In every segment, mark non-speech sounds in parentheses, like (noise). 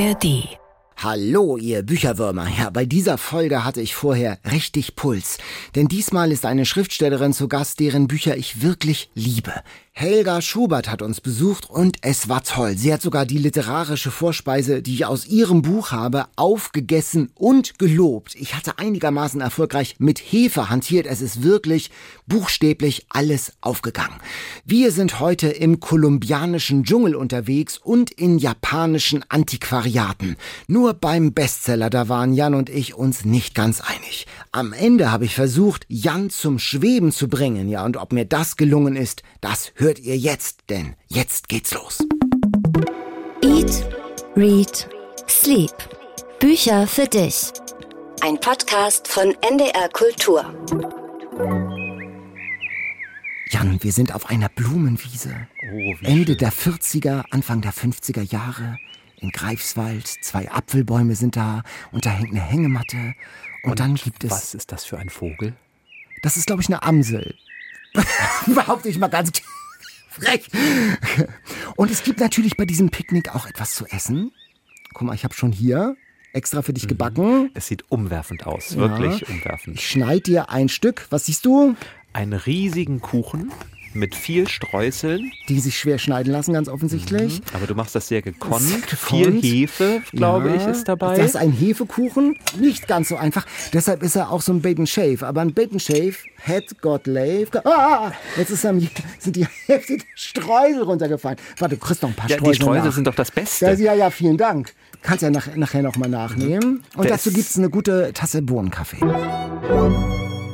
ARD. Hallo, ihr Bücherwürmer. Ja, bei dieser Folge hatte ich vorher richtig Puls. Denn diesmal ist eine Schriftstellerin zu Gast, deren Bücher ich wirklich liebe. Helga Schubert hat uns besucht und es war toll. Sie hat sogar die literarische Vorspeise, die ich aus ihrem Buch habe, aufgegessen und gelobt. Ich hatte einigermaßen erfolgreich mit Hefe hantiert. Es ist wirklich buchstäblich alles aufgegangen. Wir sind heute im kolumbianischen Dschungel unterwegs und in japanischen Antiquariaten. Nur beim Bestseller, da waren Jan und ich uns nicht ganz einig. Am Ende habe ich versucht, Jan zum Schweben zu bringen. Ja, und ob mir das gelungen ist, das hört ihr jetzt, denn jetzt geht's los. Eat, Read, Sleep. Bücher für dich. Ein Podcast von NDR Kultur. Jan, wir sind auf einer Blumenwiese. Oh, Ende schön. der 40er, Anfang der 50er Jahre. In Greifswald, zwei Apfelbäume sind da und da hängt eine Hängematte. Und, dann gibt es. Was ist das für ein Vogel? Das ist, glaube ich, eine Amsel. (laughs) Behaupte ich mal ganz frech. Und es gibt natürlich bei diesem Picknick auch etwas zu essen. Guck mal, ich habe schon hier extra für dich gebacken. Es sieht umwerfend aus, Ja. wirklich umwerfend. Ich schneide dir ein Stück. Was siehst du? Einen riesigen Kuchen mit viel Streuseln, Die sich schwer schneiden lassen, ganz offensichtlich. aber du machst das sehr gekonnt. Sehr gekonnt. Viel Hefe, glaube Ja, ich, ist dabei. Das ist ein Hefekuchen. Nicht ganz so einfach. Deshalb ist er auch so ein Bacon Shave. Aber ein Bacon Shave had got lave. Ah, jetzt ist am, sind die Hälfte der Streusel runtergefallen. Warte, du kriegst noch ein paar ja, die Streusel Streusel nach. sind doch das Beste. Ja, ja, ja, vielen Dank. Kannst ja nach, nachher noch mal nachnehmen. Und Der dazu ist- gibt's eine gute Tasse Bohnenkaffee.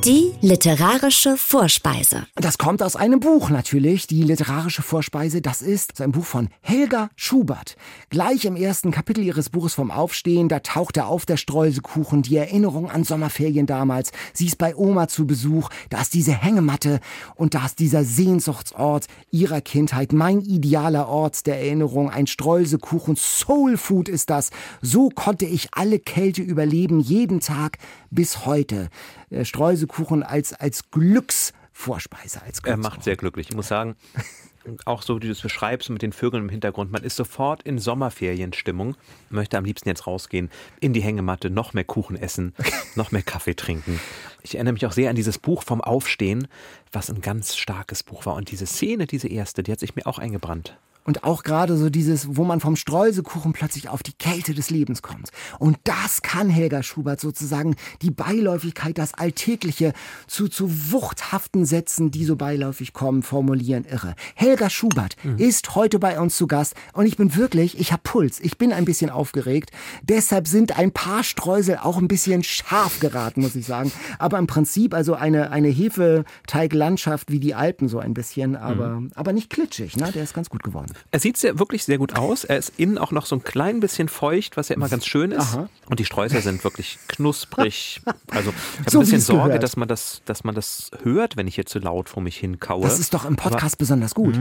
Die literarische Vorspeise. Das kommt aus einem Buch natürlich. Die literarische Vorspeise, das ist ein Buch von Helga Schubert. Gleich im ersten Kapitel ihres Buches vom Aufstehen, da taucht er auf der Streuselkuchen, die Erinnerung an Sommerferien damals. Sie ist bei Oma zu Besuch, da ist diese Hängematte und da ist dieser Sehnsuchtsort ihrer Kindheit, mein idealer Ort der Erinnerung, ein Streuselkuchen, Soul Food ist das. So konnte ich alle Kälte überleben, jeden Tag bis heute. Äh, Streuselkuchen als, als Glücksvorspeise, als Er macht sehr glücklich. Ich muss sagen, (laughs) auch so, wie du es beschreibst mit den Vögeln im Hintergrund, man ist sofort in Sommerferienstimmung, möchte am liebsten jetzt rausgehen, in die Hängematte, noch mehr Kuchen essen, (laughs) noch mehr Kaffee trinken. Ich erinnere mich auch sehr an dieses Buch vom Aufstehen, was ein ganz starkes Buch war. Und diese Szene, diese erste, die hat sich mir auch eingebrannt. Und auch gerade so dieses, wo man vom Streuselkuchen plötzlich auf die Kälte des Lebens kommt. Und das kann Helga Schubert sozusagen die Beiläufigkeit, das Alltägliche zu, zu wuchthaften Sätzen, die so beiläufig kommen, formulieren irre. Helga Schubert ist heute bei uns zu Gast und ich bin wirklich, ich habe Puls, ich bin ein bisschen aufgeregt. Deshalb sind ein paar Streusel auch ein bisschen scharf geraten, muss ich sagen. Aber im Prinzip also eine, eine Hefeteiglandschaft wie die Alpen so ein bisschen, aber, aber nicht klitschig, ne? Der ist ganz gut geworden. Er sieht sehr, wirklich sehr gut aus. Er ist innen auch noch so ein klein bisschen feucht, was ja immer ganz schön ist. Aha. Und die Streusel sind wirklich knusprig. Also ich habe So ein bisschen Sorge, gehört. dass man das, dass man das hört, wenn ich hier zu laut vor mich hin kaue. Das ist doch im Podcast besonders gut.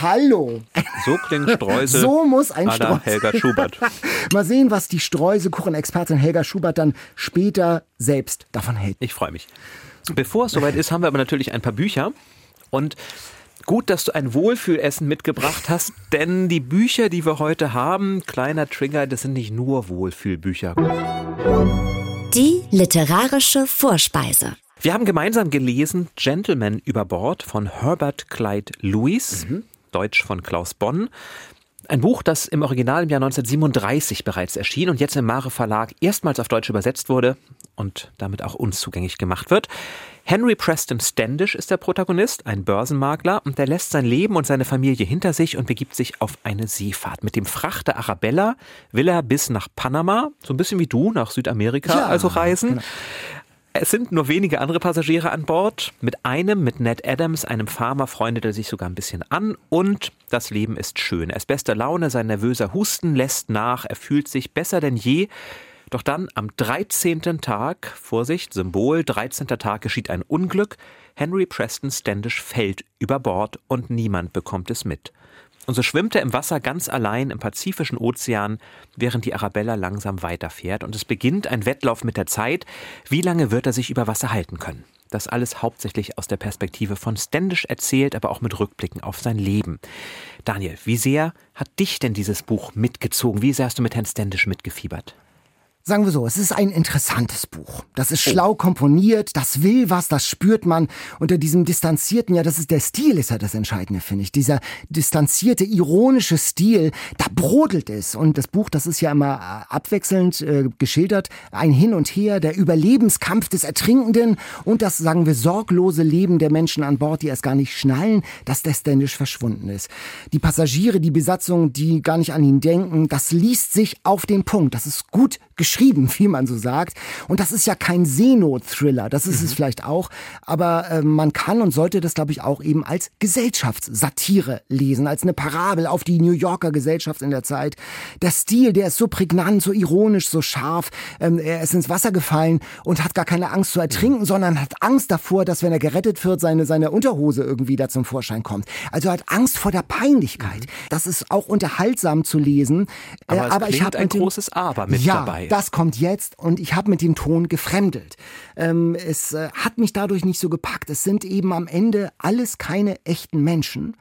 Hallo. so klingen Streusel. (laughs) So muss ein Streusel. Helga Schubert. (laughs) Mal sehen, was die Streuselkuchen-Expertin Helga Schubert dann später selbst davon hält. Ich freue mich. Bevor es soweit ist, haben wir aber natürlich ein paar Bücher. Und gut, dass du ein Wohlfühlessen mitgebracht hast, denn die Bücher, die wir heute haben, kleiner Trigger, das sind nicht nur Wohlfühlbücher. Die literarische Vorspeise. Wir haben gemeinsam gelesen Gentleman über Bord von Herbert Clyde Lewis, Deutsch von Klaus Bonn. Ein Buch, das im Original im Jahr 1937 bereits erschien und jetzt im Mare Verlag erstmals auf Deutsch übersetzt wurde und damit auch uns zugänglich gemacht wird. Henry Preston Standish ist der Protagonist, ein Börsenmakler, und der lässt sein Leben und seine Familie hinter sich und begibt sich auf eine Seefahrt. Mit dem Frachter Arabella will er bis nach Panama, so ein bisschen wie du, nach Südamerika, Ja, also reisen. genau. Es sind nur wenige andere Passagiere an Bord. Mit einem, mit Ned Adams, einem Farmer, freundet er sich sogar ein bisschen an. Und das Leben ist schön. Er ist bester Laune, sein nervöser Husten lässt nach, er fühlt sich besser denn je. Doch dann am 13. Tag, Vorsicht, Symbol, 13. Tag geschieht ein Unglück. Henry Preston Standish fällt über Bord und niemand bekommt es mit. Und so schwimmt er im Wasser ganz allein im Pazifischen Ozean, während die Arabella langsam weiterfährt. Und es beginnt ein Wettlauf mit der Zeit. Wie lange wird er sich über Wasser halten können? Das alles hauptsächlich aus der Perspektive von Standish erzählt, aber auch mit Rückblicken auf sein Leben. Daniel, wie sehr hat dich denn dieses Buch mitgezogen? Wie sehr hast du mit Herrn Standish mitgefiebert? Sagen wir so, es ist ein interessantes Buch. Das ist schlau komponiert, das will was, das spürt man. Unter diesem distanzierten, ja, das ist der Stil, ist ja das Entscheidende, finde ich. Dieser distanzierte, ironische Stil, da brodelt es. Und das Buch, das ist ja immer äh, abwechselnd äh, geschildert. Ein Hin und Her, der Überlebenskampf des Ertrinkenden und das, sagen wir, sorglose Leben der Menschen an Bord, die erst gar nicht schnallen, dass der Standish verschwunden ist. Die Passagiere, die Besatzung, die gar nicht an ihn denken, das liest sich auf den Punkt. Das ist gut geschrieben, wie man so sagt. Und das ist ja kein Seenot-Thriller, das ist mhm. es vielleicht auch, aber äh, man kann und sollte das, glaube ich, auch eben als Gesellschaftssatire lesen, als eine Parabel auf die New Yorker Gesellschaft in der Zeit. Der Stil, der ist so prägnant, so ironisch, so scharf. Ähm, er ist ins Wasser gefallen und hat gar keine Angst zu ertrinken, mhm. sondern hat Angst davor, dass wenn er gerettet wird, seine, seine Unterhose irgendwie da zum Vorschein kommt. Also er hat Angst vor der Peinlichkeit. Mhm. Das ist auch unterhaltsam zu lesen. Aber, äh, aber ich habe ein großes Aber mit ja, dabei das kommt jetzt und ich habe mit dem Ton gefremdelt. Ähm, es äh, hat mich dadurch nicht so gepackt. Es sind eben am Ende alles keine echten Menschen,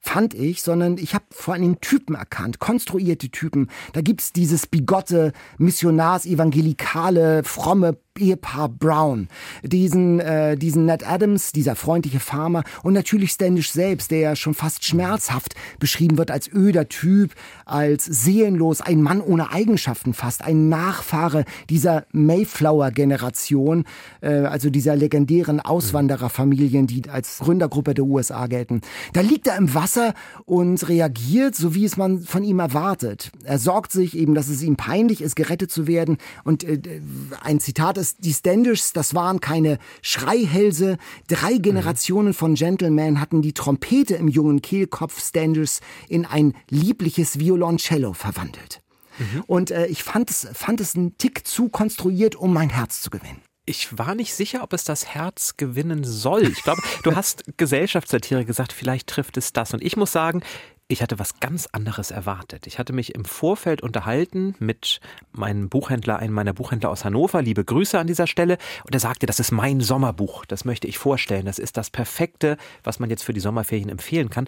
fand ich, sondern ich habe vor Dingen Typen erkannt, konstruierte Typen. Da gibt's dieses bigotte, missionars, evangelikale, fromme Ehepaar Brown, diesen, äh, diesen Ned Adams, dieser freundliche Farmer und natürlich Standish selbst, der ja schon fast schmerzhaft beschrieben wird als öder Typ, als seelenlos, ein Mann ohne Eigenschaften fast, ein Nachfahre dieser Mayflower-Generation, äh, also dieser legendären Auswandererfamilien, die als Gründergruppe der USA gelten. Da liegt er im Wasser und reagiert, so wie es man von ihm erwartet. Er sorgt sich eben, dass es ihm peinlich ist, gerettet zu werden und äh, ein Zitat ist, das, die Standish, das waren keine Schreihälse. Drei Generationen von Gentlemen hatten die Trompete im jungen Kehlkopf Standish in ein liebliches Violoncello verwandelt. Mhm. Und äh, ich fand es, fand es einen Tick zu konstruiert, um mein Herz zu gewinnen. Ich war nicht sicher, ob es das Herz gewinnen soll. Ich glaube, du (laughs) hast Gesellschaftssatire gesagt, vielleicht trifft es das. Und ich muss sagen, ich hatte was ganz anderes erwartet. Ich hatte mich im Vorfeld unterhalten mit meinem Buchhändler, einem meiner Buchhändler aus Hannover. Liebe Grüße an dieser Stelle. Und er sagte, das ist mein Sommerbuch. Das möchte ich vorstellen. Das ist das Perfekte, was man jetzt für die Sommerferien empfehlen kann.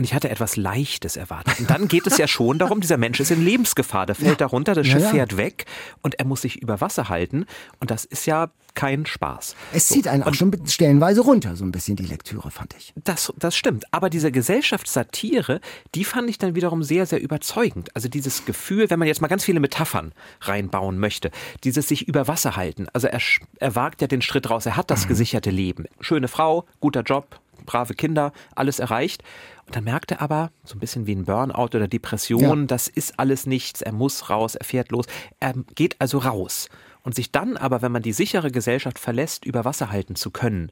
Und ich hatte etwas Leichtes erwartet. Und dann geht es ja schon darum, dieser Mensch ist in Lebensgefahr. Der fällt ja. darunter, das Schiff ja, ja. fährt weg und er muss sich über Wasser halten. Und das ist ja kein Spaß. Es zieht einen auch schon stellenweise runter, so ein bisschen die Lektüre, fand ich. Das, das stimmt. Aber diese Gesellschaftssatire, die fand ich dann wiederum sehr, sehr überzeugend. Also dieses Gefühl, wenn man jetzt mal ganz viele Metaphern reinbauen möchte, dieses sich über Wasser halten. Also er, er wagt ja den Schritt raus, er hat das (clears throat) gesicherte Leben. Schöne Frau, guter Job, brave Kinder, alles erreicht. Und dann merkt er aber, so ein bisschen wie ein Burnout oder Depression, ja. das ist alles nichts, er muss raus, er fährt los, er geht also raus. Und sich dann aber, wenn man die sichere Gesellschaft verlässt, über Wasser halten zu können,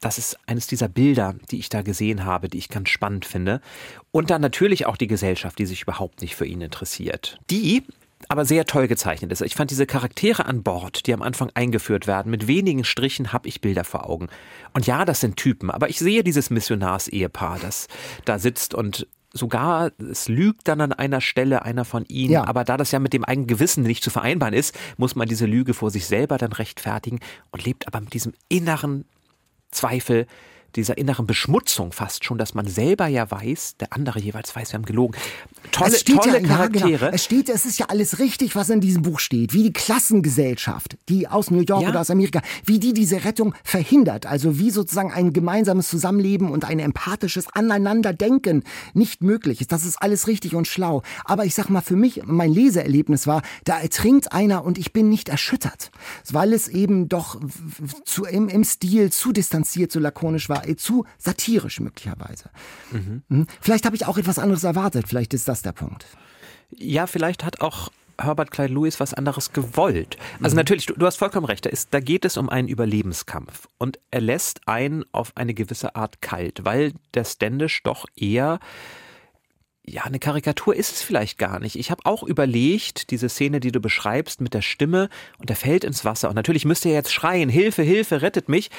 das ist eines dieser Bilder, die ich da gesehen habe, die ich ganz spannend finde. Und dann natürlich auch die Gesellschaft, die sich überhaupt nicht für ihn interessiert. Die aber sehr toll gezeichnet ist. Ich fand diese Charaktere an Bord, die am Anfang eingeführt werden, mit wenigen Strichen habe ich Bilder vor Augen. Und ja, das sind Typen, aber ich sehe dieses Missionars-Ehepaar, das da sitzt und sogar, es lügt dann an einer Stelle einer von ihnen, ja. aber da das ja mit dem eigenen Gewissen nicht zu vereinbaren ist, muss man diese Lüge vor sich selber dann rechtfertigen und lebt aber mit diesem inneren Zweifel, dieser inneren Beschmutzung fast schon, dass man selber ja weiß, der andere jeweils weiß, wir haben gelogen. Tolle, tolle ja, Charaktere. Ja, genau. Es steht, es ist ja alles richtig, was in diesem Buch steht. Wie die Klassengesellschaft, die aus New York ja. oder aus Amerika, wie die diese Rettung verhindert. Also wie sozusagen ein gemeinsames Zusammenleben und ein empathisches Aneinanderdenken nicht möglich ist. Das ist alles richtig und schlau. Aber ich sag mal, für mich, mein Leseerlebnis war, da ertrinkt einer und ich bin nicht erschüttert. Weil es eben doch zu, im, im Stil zu distanziert, zu lakonisch war zu satirisch möglicherweise. Mhm. Hm? Vielleicht habe ich auch etwas anderes erwartet. Vielleicht ist das der Punkt. Ja, vielleicht hat auch Herbert Clyde Lewis was anderes gewollt. Also mhm. natürlich, du, du, hast vollkommen recht, da, ist, da geht es um einen Überlebenskampf. Und er lässt einen auf eine gewisse Art kalt, weil der Standish doch eher ja, eine Karikatur ist es vielleicht gar nicht. Ich habe auch überlegt, diese Szene, die du beschreibst mit der Stimme und er fällt ins Wasser und natürlich müsste er jetzt schreien, Hilfe, Hilfe, rettet mich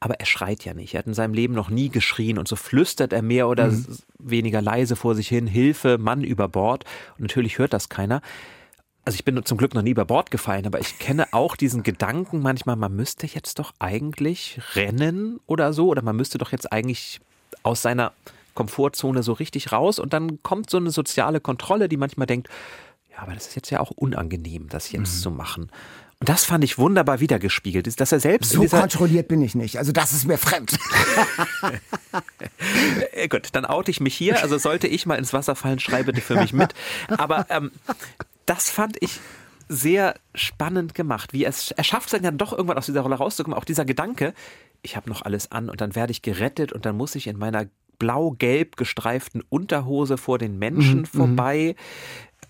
aber er schreit ja nicht. Er hat in seinem Leben noch nie geschrien und so flüstert er mehr oder mhm. weniger leise vor sich hin, Hilfe, Mann über Bord. Und natürlich hört das keiner. also ich bin zum Glück noch nie über Bord gefallen, aber ich kenne auch diesen Gedanken manchmal, man müsste jetzt doch eigentlich rennen oder so, oder man müsste doch jetzt eigentlich aus seiner Komfortzone so richtig raus und dann kommt so eine soziale Kontrolle, die manchmal denkt, ja, aber das ist jetzt ja auch unangenehm, das jetzt mhm. zu machen. Und das fand ich wunderbar wiedergespiegelt, dass er selbst so kontrolliert bin ich nicht. Also das ist mir fremd. (laughs) äh, gut, dann oute ich mich hier. Also sollte ich mal ins Wasser fallen, schreibe bitte für mich mit. Aber ähm, das fand ich sehr spannend gemacht, wie es er schafft es dann doch irgendwann aus dieser Rolle rauszukommen. Auch dieser Gedanke, ich habe noch alles an und dann werde ich gerettet und dann muss ich in meiner blau-gelb gestreiften Unterhose vor den Menschen mhm, vorbei.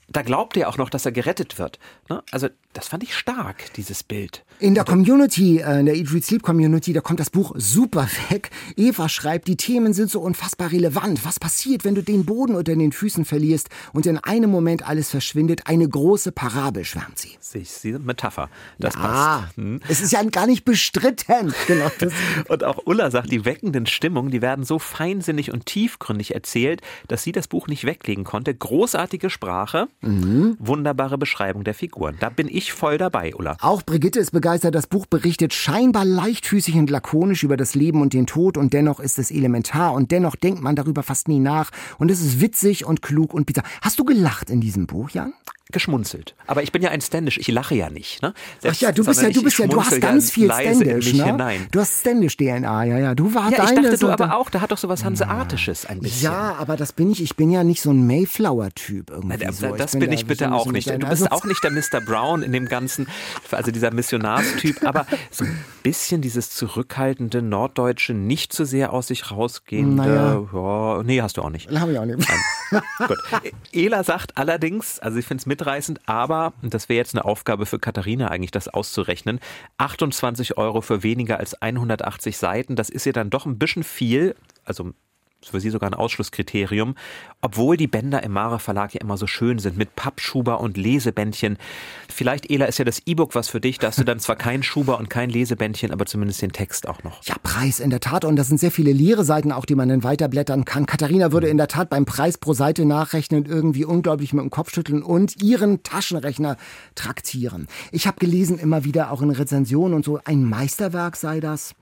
Da glaubt er auch noch, dass er gerettet wird. Ne? Also das fand ich stark, dieses Bild. In der Community, äh, in der Eat, Read, Sleep Community, da kommt das Buch super (laughs) weg. Eva schreibt, die Themen sind so unfassbar relevant. Was passiert, wenn du den Boden unter den Füßen verlierst und in einem Moment alles verschwindet? Eine große Parabel, schwärmt sie. Ich sehe Metapher. Das ja, passt. Hm. Es ist ja gar nicht bestritten. (laughs) Genau. und auch Ulla sagt, die weckenden Stimmungen, die werden so feinsinnig und tiefgründig erzählt, dass sie das Buch nicht weglegen konnte. Großartige Sprache, mhm. wunderbare Beschreibung der Figuren. Da bin ich voll dabei, Ulla. Auch Brigitte ist begeistert. Das Buch berichtet scheinbar leichtfüßig und lakonisch über das Leben und den Tod und dennoch ist es elementar und dennoch denkt man darüber fast nie nach und es ist witzig und klug und bizarr. Hast du gelacht in diesem Buch, Jan? Geschmunzelt. Aber ich bin ja ein Standish, ich lache ja nicht. Ne? Selbst, Ach ja, du bist ja, du bist ja, du hast ganz viel Standish, ne? Hinein. Du hast Standish DNA, ja, ja. Du war ja, ich dachte so, du aber auch, da hat doch so was Hanseatisches ein bisschen. Ja, aber das bin ich, ich bin ja nicht so ein Mayflower-Typ irgendwie. Na, so. Das bin, bin ich bitte auch nicht. Du bist also auch nicht der Mr. Brown in dem ganzen, also dieser Missionarstyp, aber so ein bisschen dieses zurückhaltende, norddeutsche, nicht zu sehr aus sich rausgehende, naja. ja, nee, hast du auch nicht. Hab ich auch nicht. Gut. (laughs) Ela sagt allerdings, also ich finde es mitreißend, aber, und das wäre jetzt eine Aufgabe für Katharina eigentlich, das auszurechnen, 28 Euro für weniger als 180 Seiten, das ist ja dann doch ein bisschen viel, also für sie sogar ein Ausschlusskriterium, obwohl die Bänder im Mare Verlag ja immer so schön sind mit Pappschuber und Lesebändchen. Vielleicht, Ela, ist ja das E-Book was für dich, da hast du dann zwar kein Schuber und kein Lesebändchen, aber zumindest den Text auch noch. Ja, Preis in der Tat und das sind sehr viele leere Seiten auch, die man dann weiterblättern kann. Katharina würde in der Tat beim Preis pro Seite nachrechnen, irgendwie unglaublich mit dem Kopf schütteln und ihren Taschenrechner traktieren. Ich habe gelesen immer wieder auch in Rezensionen und so, ein Meisterwerk sei das.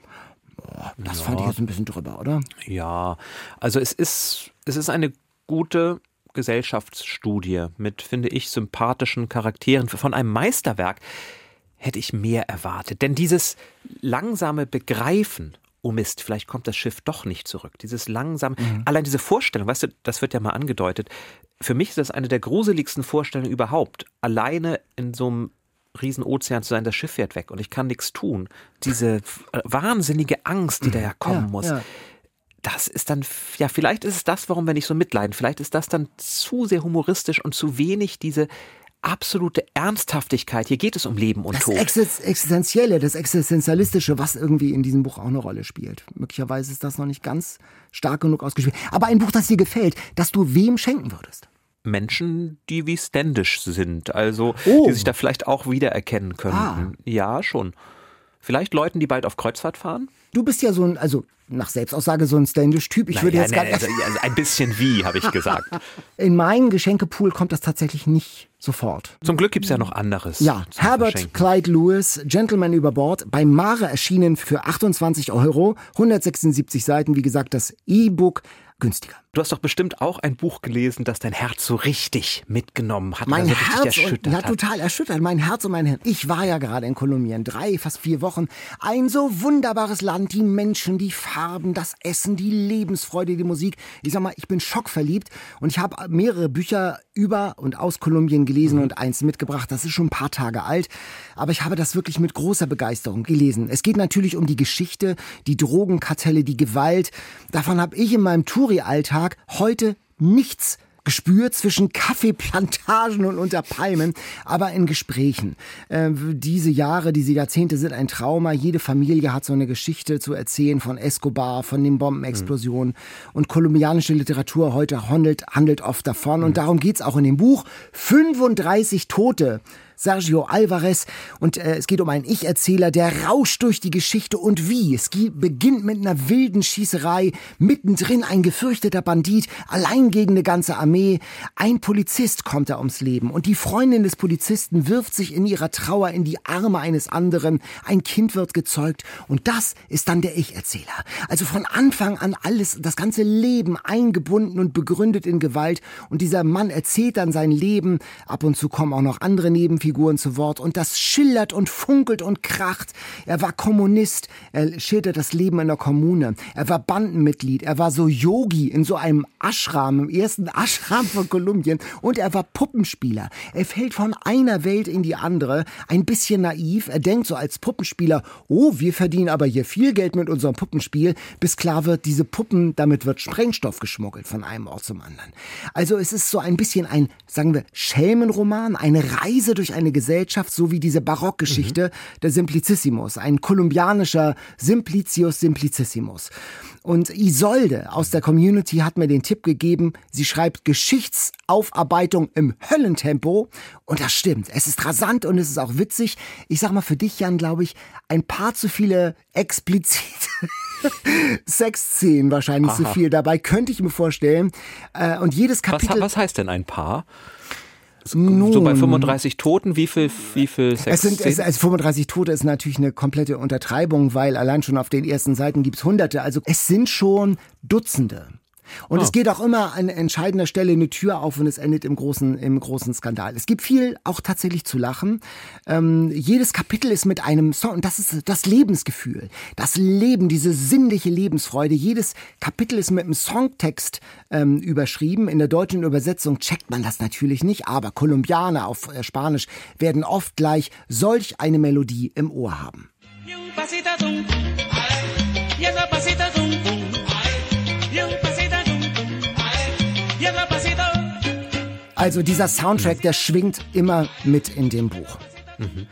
Das ja. fand ich jetzt ein bisschen drüber, oder? Ja, also es ist, es ist eine gute Gesellschaftsstudie mit, finde ich, sympathischen Charakteren. Von einem Meisterwerk hätte ich mehr erwartet. Denn dieses langsame Begreifen, oh Mist, vielleicht kommt das Schiff doch nicht zurück. Dieses langsame, mhm. allein diese Vorstellung, weißt du, das wird ja mal angedeutet. Für mich ist das eine der gruseligsten Vorstellungen überhaupt. Alleine in so einem Riesenozean zu sein, das Schiff fährt weg und ich kann nichts tun. Diese wahnsinnige Angst, die da ja kommen ja, muss. Ja. Das ist dann, ja, vielleicht ist es das, warum wir nicht so mitleiden. Vielleicht ist das dann zu sehr humoristisch und zu wenig diese absolute Ernsthaftigkeit. Hier geht es um Leben und das Tod. Das Existenzielle, das Existenzialistische, was irgendwie in diesem Buch auch eine Rolle spielt. Möglicherweise ist das noch nicht ganz stark genug ausgespielt. Aber ein Buch, das dir gefällt, das du wem schenken würdest. Menschen, die wie Standish sind, also oh. die sich da vielleicht auch wiedererkennen könnten. Ah. Ja, schon. Vielleicht Leuten, die bald auf Kreuzfahrt fahren? Du bist ja so ein, also nach Selbstaussage so ein Standish-Typ. Ich Na, würde ja, jetzt ne, also, also ein bisschen wie, habe ich gesagt. (laughs) In meinen Geschenkepool kommt das tatsächlich nicht sofort. Zum Glück gibt es ja noch anderes. Ja, Herbert Clyde Lewis, Gentleman über Bord, bei Mare erschienen für 28 Euro, 176 Seiten, wie gesagt, das E-Book günstiger. Du hast doch bestimmt auch ein Buch gelesen, das dein Herz so richtig mitgenommen hat. Mein also Herz erschüttert und, ja, total erschüttert. Mein Herz und mein Hirn. Ich war ja gerade in Kolumbien, drei, fast vier Wochen. Ein so wunderbares Land, die Menschen, die Farben, das Essen, die Lebensfreude, die Musik. Ich sag mal, ich bin schockverliebt und ich habe mehrere Bücher über und aus Kolumbien gelesen mhm. und eins mitgebracht. Das ist schon ein paar Tage alt, aber ich habe das wirklich mit großer Begeisterung gelesen. Es geht natürlich um die Geschichte, die Drogenkartelle, die Gewalt. Davon habe ich in meinem Touri-Alltag Tag heute nichts gespürt zwischen Kaffeeplantagen und unter Palmen, aber in Gesprächen. Äh, diese Jahre, diese Jahrzehnte sind ein Trauma. Jede Familie hat so eine Geschichte zu erzählen von Escobar, von den Bombenexplosionen. Mhm. Und kolumbianische Literatur heute handelt, handelt oft davon. Mhm. Und darum geht's auch in dem Buch. 35 Tote Sergio Alvarez. Und äh, es geht um einen Ich-Erzähler, der rauscht durch die Geschichte und wie. Es beginnt mit einer wilden Schießerei, mittendrin ein gefürchteter Bandit, allein gegen eine ganze Armee. Ein Polizist kommt da ums Leben und die Freundin des Polizisten wirft sich in ihrer Trauer in die Arme eines anderen. Ein Kind wird gezeugt und das ist dann der Ich-Erzähler. Also von Anfang an alles, das ganze Leben eingebunden und begründet in Gewalt und dieser Mann erzählt dann sein Leben. Ab und zu kommen auch noch andere Nebenfiguren zu Wort und das schillert und funkelt und kracht. Er war Kommunist, er schildert das Leben in der Kommune. Er war Bandenmitglied, er war so Yogi in so einem Ashram, im ersten Ashram von Kolumbien und er war Puppenspieler. Er fällt von einer Welt in die andere, ein bisschen naiv. Er denkt so als Puppenspieler, oh, wir verdienen aber hier viel Geld mit unserem Puppenspiel, bis klar wird, diese Puppen, damit wird Sprengstoff geschmuggelt von einem Ort zum anderen. Also es ist so ein bisschen ein, sagen wir, Schelmenroman, eine Reise durch eine Gesellschaft, so wie diese Barockgeschichte mhm. der Simplicissimus, ein kolumbianischer Simplicius Simplicissimus. Und Isolde aus der Community hat mir den Tipp gegeben, sie schreibt Geschichtsaufarbeitung im Höllentempo. Und das stimmt. Es ist rasant und es ist auch witzig. Ich sag mal für dich, Jan, glaube ich, ein paar zu viele explizite (laughs) Sexszenen wahrscheinlich Aha. zu viel dabei, könnte ich mir vorstellen. Äh, und jedes Kapitel. Was, was heißt denn ein Paar? Nun, so bei 35 Toten, wie viel, wie viel Sex? Es sind, es, also 35 Tote ist natürlich eine komplette Untertreibung, weil allein schon auf den ersten Seiten gibt's Hunderte. Also es sind schon Dutzende. Und oh. es geht auch immer an entscheidender Stelle eine Tür auf und es endet im großen, im großen Skandal. Es gibt viel auch tatsächlich zu lachen. Ähm, jedes Kapitel ist mit einem Song, und das ist das Lebensgefühl, das Leben, diese sinnliche Lebensfreude. Jedes Kapitel ist mit einem Songtext ähm, überschrieben. In der deutschen Übersetzung checkt man das natürlich nicht, aber Kolumbianer auf äh, Spanisch werden oft gleich solch eine Melodie im Ohr haben. Also dieser Soundtrack, der schwingt immer mit in dem Buch. Mhm.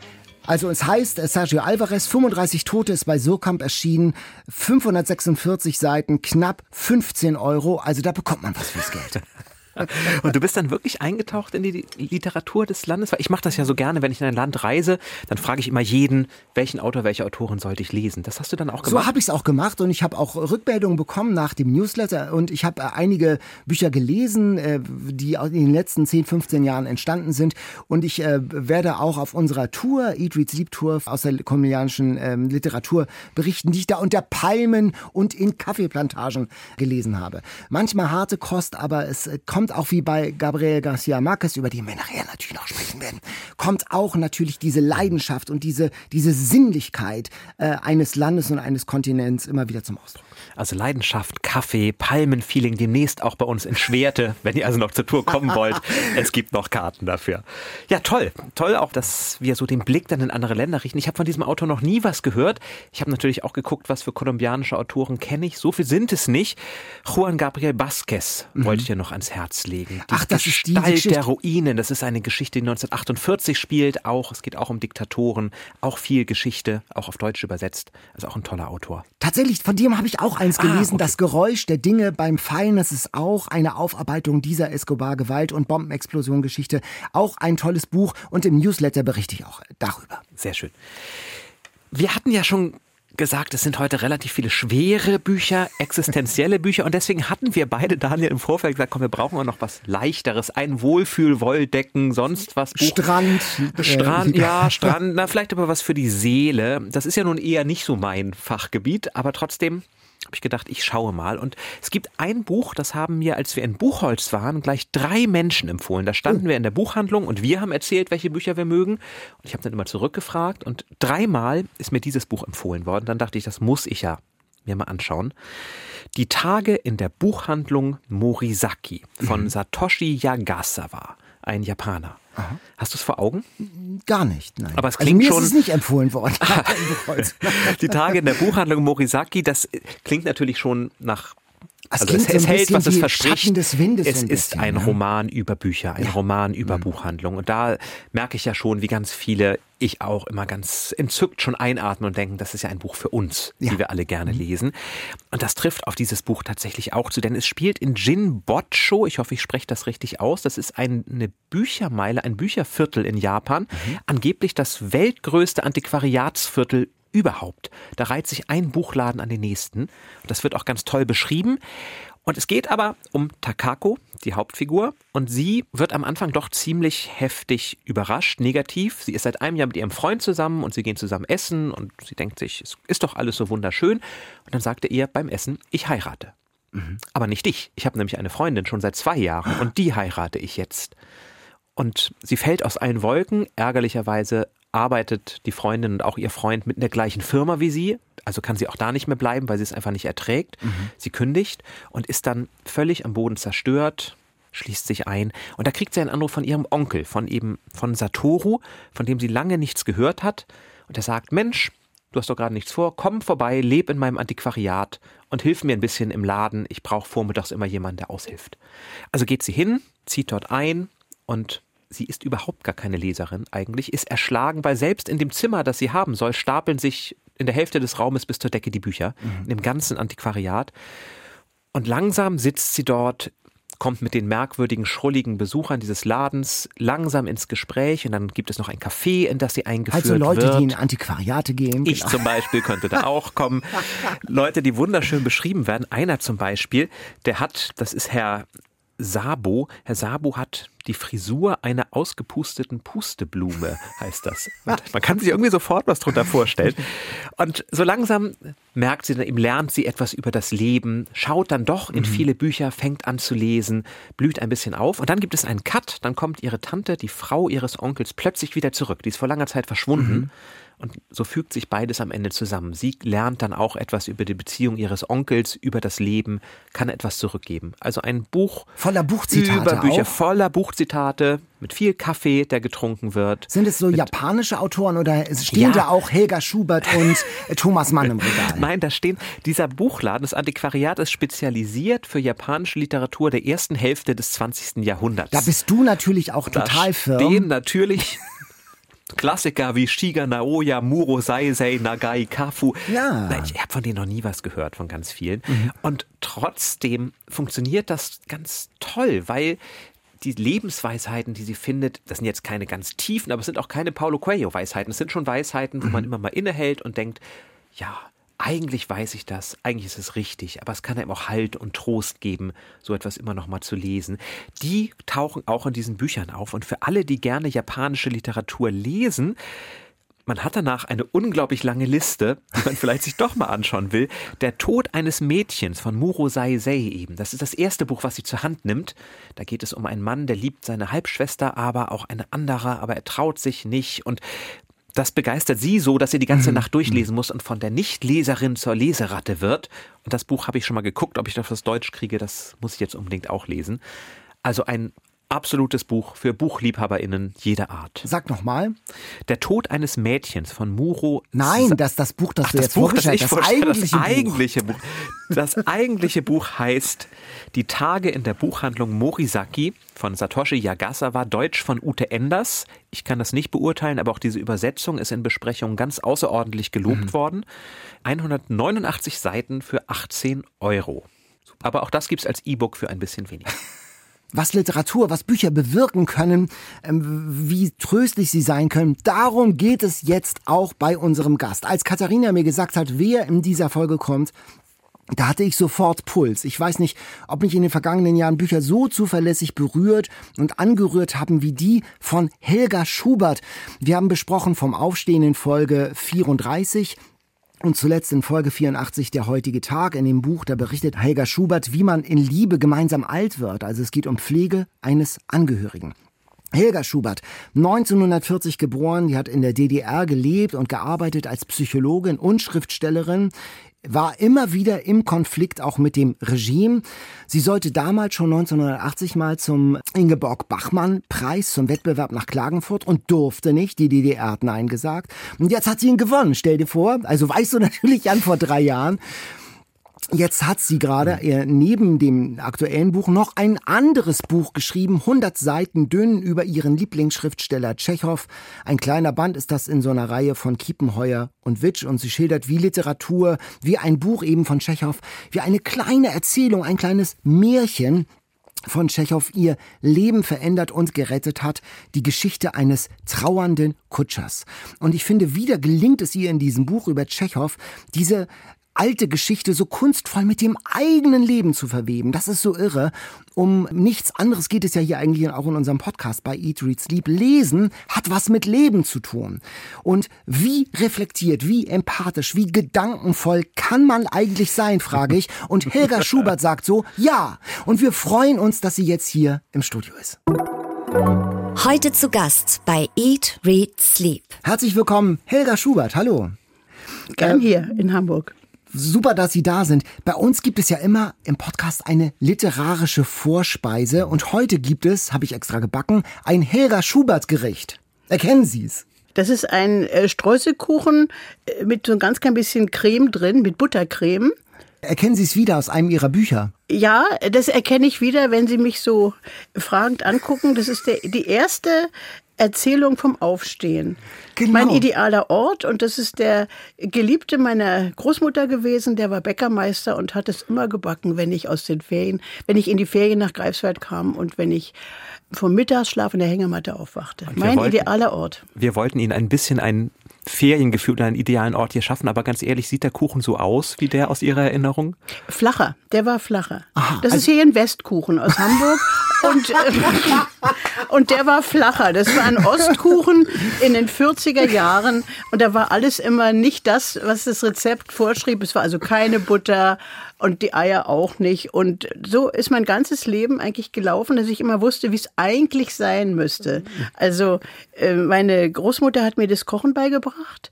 Also es heißt, Sergio Alvarez, 35 Tote ist bei Surkamp erschienen, 546 Seiten, knapp 15 Euro, also da bekommt man was fürs Geld. (laughs) (laughs) Und du bist dann wirklich eingetaucht in die Literatur des Landes? Weil ich mache das ja so gerne, wenn ich in ein Land reise, dann frage ich immer jeden, welchen Autor, welche Autorin sollte ich lesen. Das hast du dann auch gemacht? So habe ich es auch gemacht und ich habe auch Rückmeldungen bekommen nach dem Newsletter und ich habe äh, einige Bücher gelesen, äh, die in den letzten 10, 15 Jahren entstanden sind und ich äh, werde auch auf unserer Tour, Eat, Read, Sleep Tour aus der kolumbianischen ähm, Literatur berichten, die ich da unter Palmen und in Kaffeeplantagen gelesen habe. Manchmal harte Kost, aber es kommt kommt auch wie bei Gabriel Garcia Marquez, über den wir nachher natürlich noch sprechen werden, kommt auch natürlich diese Leidenschaft und diese, diese Sinnlichkeit äh, eines Landes und eines Kontinents immer wieder zum Ausdruck. Also Leidenschaft, Kaffee, Palmenfeeling demnächst auch bei uns in Schwerte, wenn ihr also noch zur Tour kommen wollt. (laughs) es gibt noch Karten dafür. Ja, toll. Toll auch, dass wir so den Blick dann in andere Länder richten. Ich habe von diesem Autor noch nie was gehört. Ich habe natürlich auch geguckt, was für kolumbianische Autoren kenne ich. So viel sind es nicht. Juan Gabriel Vasquez mhm. wollte ich dir noch ans Herz legen. Die Ach, das Gestalt ist die der Ruinen. Das ist eine Geschichte, die 1948 spielt. Auch, es geht auch um Diktatoren. Auch viel Geschichte, auch auf Deutsch übersetzt. Also auch ein toller Autor. Tatsächlich, von dem habe ich auch eins ah, gelesen, okay. das Geräusch der Dinge beim Fallen, das ist auch eine Aufarbeitung dieser Escobar-Gewalt- und Bombenexplosion-Geschichte. Auch ein tolles Buch und im Newsletter berichte ich auch darüber. Sehr schön. Wir hatten ja schon gesagt, es sind heute relativ viele schwere Bücher, existenzielle Bücher und deswegen hatten wir beide, Daniel, im Vorfeld gesagt, komm, wir brauchen auch noch was leichteres, ein Wohlfühl-Wolldecken, sonst was. Buch. Strand. Strand, äh, ja, Strand, na vielleicht aber was für die Seele. Das ist ja nun eher nicht so mein Fachgebiet, aber trotzdem habe ich gedacht, ich schaue mal. Und es gibt ein Buch, das haben mir, als wir in Buchholz waren, gleich drei Menschen empfohlen. Da standen oh. wir in der Buchhandlung und wir haben erzählt, welche Bücher wir mögen. Und ich habe dann immer zurückgefragt und dreimal ist mir dieses Buch empfohlen worden. Dann dachte ich, das muss ich ja mir mal anschauen. Die Tage in der Buchhandlung Morisaki von mhm. Satoshi Yagasawa, ein Japaner. Aha. Hast du es vor Augen? Gar nicht, nein. Aber es also klingt also mir schon. Ist es nicht empfohlen worden. (laughs) (laughs) die Tage in der Buchhandlung Morisaki, das klingt natürlich schon nach also es, es so hält, was es verspricht. Es ist bisschen, ein ne? Roman über Bücher, ein Ja. Roman über Mhm. Buchhandlung. Und da merke ich ja schon, wie ganz viele, ich auch immer ganz entzückt schon einatmen und denken, das ist ja ein Buch für uns, Ja. die wir alle gerne lesen. Und das trifft auf dieses Buch tatsächlich auch zu, denn es spielt in Jinbotcho, ich hoffe, ich spreche das richtig aus, das ist ein, eine Büchermeile, ein Bücherviertel in Japan, angeblich das weltgrößte Antiquariatsviertel überhaupt. Da reiht sich ein Buchladen an den nächsten. Das wird auch ganz toll beschrieben. Und es geht aber um Takako, die Hauptfigur, und sie wird am Anfang doch ziemlich heftig überrascht, negativ. Sie ist seit einem Jahr mit ihrem Freund zusammen und sie gehen zusammen essen und sie denkt sich, es ist doch alles so wunderschön. Und dann sagt er ihr beim Essen, ich heirate. Aber nicht dich. Ich habe nämlich eine Freundin schon seit zwei Jahren und die heirate ich jetzt. Und sie fällt aus allen Wolken. Ärgerlicherweise arbeitet die Freundin und auch ihr Freund mit in der gleichen Firma wie sie. Also kann sie auch da nicht mehr bleiben, weil sie es einfach nicht erträgt. Sie kündigt und ist dann völlig am Boden zerstört, schließt sich ein. Und da kriegt sie einen Anruf von ihrem Onkel, von eben von Satoru, von dem sie lange nichts gehört hat. Und er sagt, Mensch, du hast doch gerade nichts vor, komm vorbei, leb in meinem Antiquariat und hilf mir ein bisschen im Laden. Ich brauche vormittags immer jemanden, der aushilft. Also geht sie hin, zieht dort ein und sie ist überhaupt gar keine Leserin eigentlich, ist erschlagen, weil selbst in dem Zimmer, das sie haben soll, stapeln sich in der Hälfte des Raumes bis zur Decke die Bücher, in dem ganzen Antiquariat. Und langsam sitzt sie dort, kommt mit den merkwürdigen, schrulligen Besuchern dieses Ladens langsam ins Gespräch und dann gibt es noch ein Café, in das sie eingeführt Also Leute, wird. die in Antiquariate gehen. Ich genau. zum Beispiel könnte da auch (laughs) kommen. Leute, die wunderschön beschrieben werden. Einer zum Beispiel, der hat, das ist Herr Sabo. Herr Sabo hat die Frisur einer ausgepusteten Pusteblume, (laughs) heißt das. Und man kann sich irgendwie sofort was drunter vorstellen. Und so langsam merkt sie dann eben, lernt sie etwas über das Leben, schaut dann doch in viele Bücher, fängt an zu lesen, blüht ein bisschen auf. Und dann gibt es einen Cut, dann kommt ihre Tante, die Frau ihres Onkels, plötzlich wieder zurück. Die ist vor langer Zeit verschwunden. Und so fügt sich beides am Ende zusammen. Sie lernt dann auch etwas über die Beziehung ihres Onkels, über das Leben, kann etwas zurückgeben. Also ein Buch Voller Buchzitate über Bücher, auch. voller Buchzitate, mit viel Kaffee, der getrunken wird. Sind es so japanische Autoren oder stehen Ja. da auch Helga Schubert und äh, Thomas Mann im Regal? (laughs) Nein, da stehen, dieser Buchladen, das Antiquariat ist spezialisiert für japanische Literatur der ersten Hälfte des 20. Jahrhunderts. Da bist du natürlich auch Da total firm. stehen natürlich (laughs) Klassiker wie Shiga Naoya, Muro Seisei, Nagai, Kafu. Ja. Na, Ich habe von denen noch nie was gehört, von ganz vielen. Und trotzdem funktioniert das ganz toll, weil die Lebensweisheiten, die sie findet, das sind jetzt keine ganz tiefen, aber es sind auch keine Paulo Coelho-Weisheiten. Es sind schon Weisheiten, wo man immer mal innehält und denkt, ja, eigentlich weiß ich das, eigentlich ist es richtig, aber es kann einem auch Halt und Trost geben, so etwas immer noch mal zu lesen. Die tauchen auch in diesen Büchern auf und für alle, die gerne japanische Literatur lesen, man hat danach eine unglaublich lange Liste, die man (laughs) vielleicht sich doch mal anschauen will. Der Tod eines Mädchens von Muro Saisei eben. Das ist das erste Buch, was sie zur Hand nimmt. Da geht es um einen Mann, der liebt seine Halbschwester, aber auch eine andere, aber er traut sich nicht und das begeistert sie so, dass sie die ganze Nacht durchlesen muss und von der Nichtleserin zur Leseratte wird. Und das Buch habe ich schon mal geguckt, ob ich das auf Deutsch kriege, das muss ich jetzt unbedingt auch lesen. Also ein absolutes Buch für BuchliebhaberInnen jeder Art. Sag nochmal. Der Tod eines Mädchens von Muro. Nein, Sa- das das Buch, das Ach, du das jetzt Buch, das vorgestellt das vorstelle, eigentliche das Buch. eigentliche Buch. Das eigentliche Buch heißt Die Tage in der Buchhandlung Morisaki von Satoshi Yagasawa, Deutsch von Ute Enders. Ich kann das nicht beurteilen, aber auch diese Übersetzung ist in Besprechungen ganz außerordentlich gelobt Mhm. worden. 189 Seiten für 18 Euro. Aber auch das gibt's als E-Book für ein bisschen weniger. (laughs) was Literatur, was Bücher bewirken können, ähm, wie tröstlich sie sein können. Darum geht es jetzt auch bei unserem Gast. Als Katharina mir gesagt hat, wer in dieser Folge kommt, da hatte ich sofort Puls. Ich weiß nicht, ob mich in den vergangenen Jahren Bücher so zuverlässig berührt und angerührt haben wie die von Helga Schubert. Wir haben besprochen vom Aufstehen in Folge 34. Und zuletzt in Folge 84 der heutige Tag. In dem Buch, da berichtet Helga Schubert, wie man in Liebe gemeinsam alt wird. Also es geht um Pflege eines Angehörigen. Helga Schubert, 1940 geboren, die hat in der DDR gelebt und gearbeitet als Psychologin und Schriftstellerin, war immer wieder im Konflikt auch mit dem Regime. Sie sollte damals schon 1980 mal zum Ingeborg Bachmann Preis zum Wettbewerb nach Klagenfurt und durfte nicht. Die DDR hat Nein gesagt. Und jetzt hat sie ihn gewonnen, stell dir vor. Also weißt du (laughs) natürlich an vor drei Jahren. Jetzt hat sie gerade äh, neben dem aktuellen Buch noch ein anderes Buch geschrieben, 100 Seiten dünn über ihren Lieblingsschriftsteller Tschechow. Ein kleiner Band ist das in so einer Reihe von Kiepenheuer und Witsch und sie schildert wie Literatur, wie ein Buch eben von Tschechow, wie eine kleine Erzählung, ein kleines Märchen von Tschechow ihr Leben verändert und gerettet hat, die Geschichte eines trauernden Kutschers. Und ich finde, wieder gelingt es ihr in diesem Buch über Tschechow, diese alte Geschichte so kunstvoll mit dem eigenen Leben zu verweben. Das ist so irre. Um nichts anderes geht es ja hier eigentlich auch in unserem Podcast bei Eat, Read, Sleep. Lesen hat was mit Leben zu tun. Und wie reflektiert, wie empathisch, wie gedankenvoll kann man eigentlich sein, frage ich. Und Helga (laughs) Schubert sagt so, ja. Und wir freuen uns, dass sie jetzt hier im Studio ist. Heute zu Gast bei Eat, Read, Sleep. Herzlich willkommen, Helga Schubert. Hallo. Gern hier in Hamburg. Super, dass Sie da sind. Bei uns gibt es ja immer im Podcast eine literarische Vorspeise und heute gibt es, habe ich extra gebacken, ein Helga Schubert Gericht. Erkennen Sie es? Das ist ein äh, Streuselkuchen äh, mit so ein ganz klein bisschen Creme drin, mit Buttercreme. Erkennen Sie es wieder aus einem Ihrer Bücher? Ja, das erkenne ich wieder, wenn Sie mich so fragend angucken. Das ist der, die erste Erzählung vom Aufstehen. Genau. Mein idealer Ort und das ist der Geliebte meiner Großmutter gewesen, der war Bäckermeister und hat es immer gebacken, wenn ich aus den Ferien, wenn ich in die Ferien nach Greifswald kam und wenn ich vom Mittagsschlaf in der Hängematte aufwachte. Mein wollten, idealer Ort. Wir wollten Ihnen ein bisschen ein Feriengefühl oder einen idealen Ort hier schaffen, aber ganz ehrlich, sieht der Kuchen so aus wie der aus Ihrer Erinnerung? Flacher, der war flacher. Aha, das also ist hier ein Westkuchen aus Hamburg (laughs) und, äh, und der war flacher. Das war ein Ostkuchen in den 40er Jahren und da war alles immer nicht das, was das Rezept vorschrieb. Es war also keine Butter, und die Eier auch nicht. Und so ist mein ganzes Leben eigentlich gelaufen, dass ich immer wusste, wie es eigentlich sein müsste. Also äh, meine Großmutter hat mir das Kochen beigebracht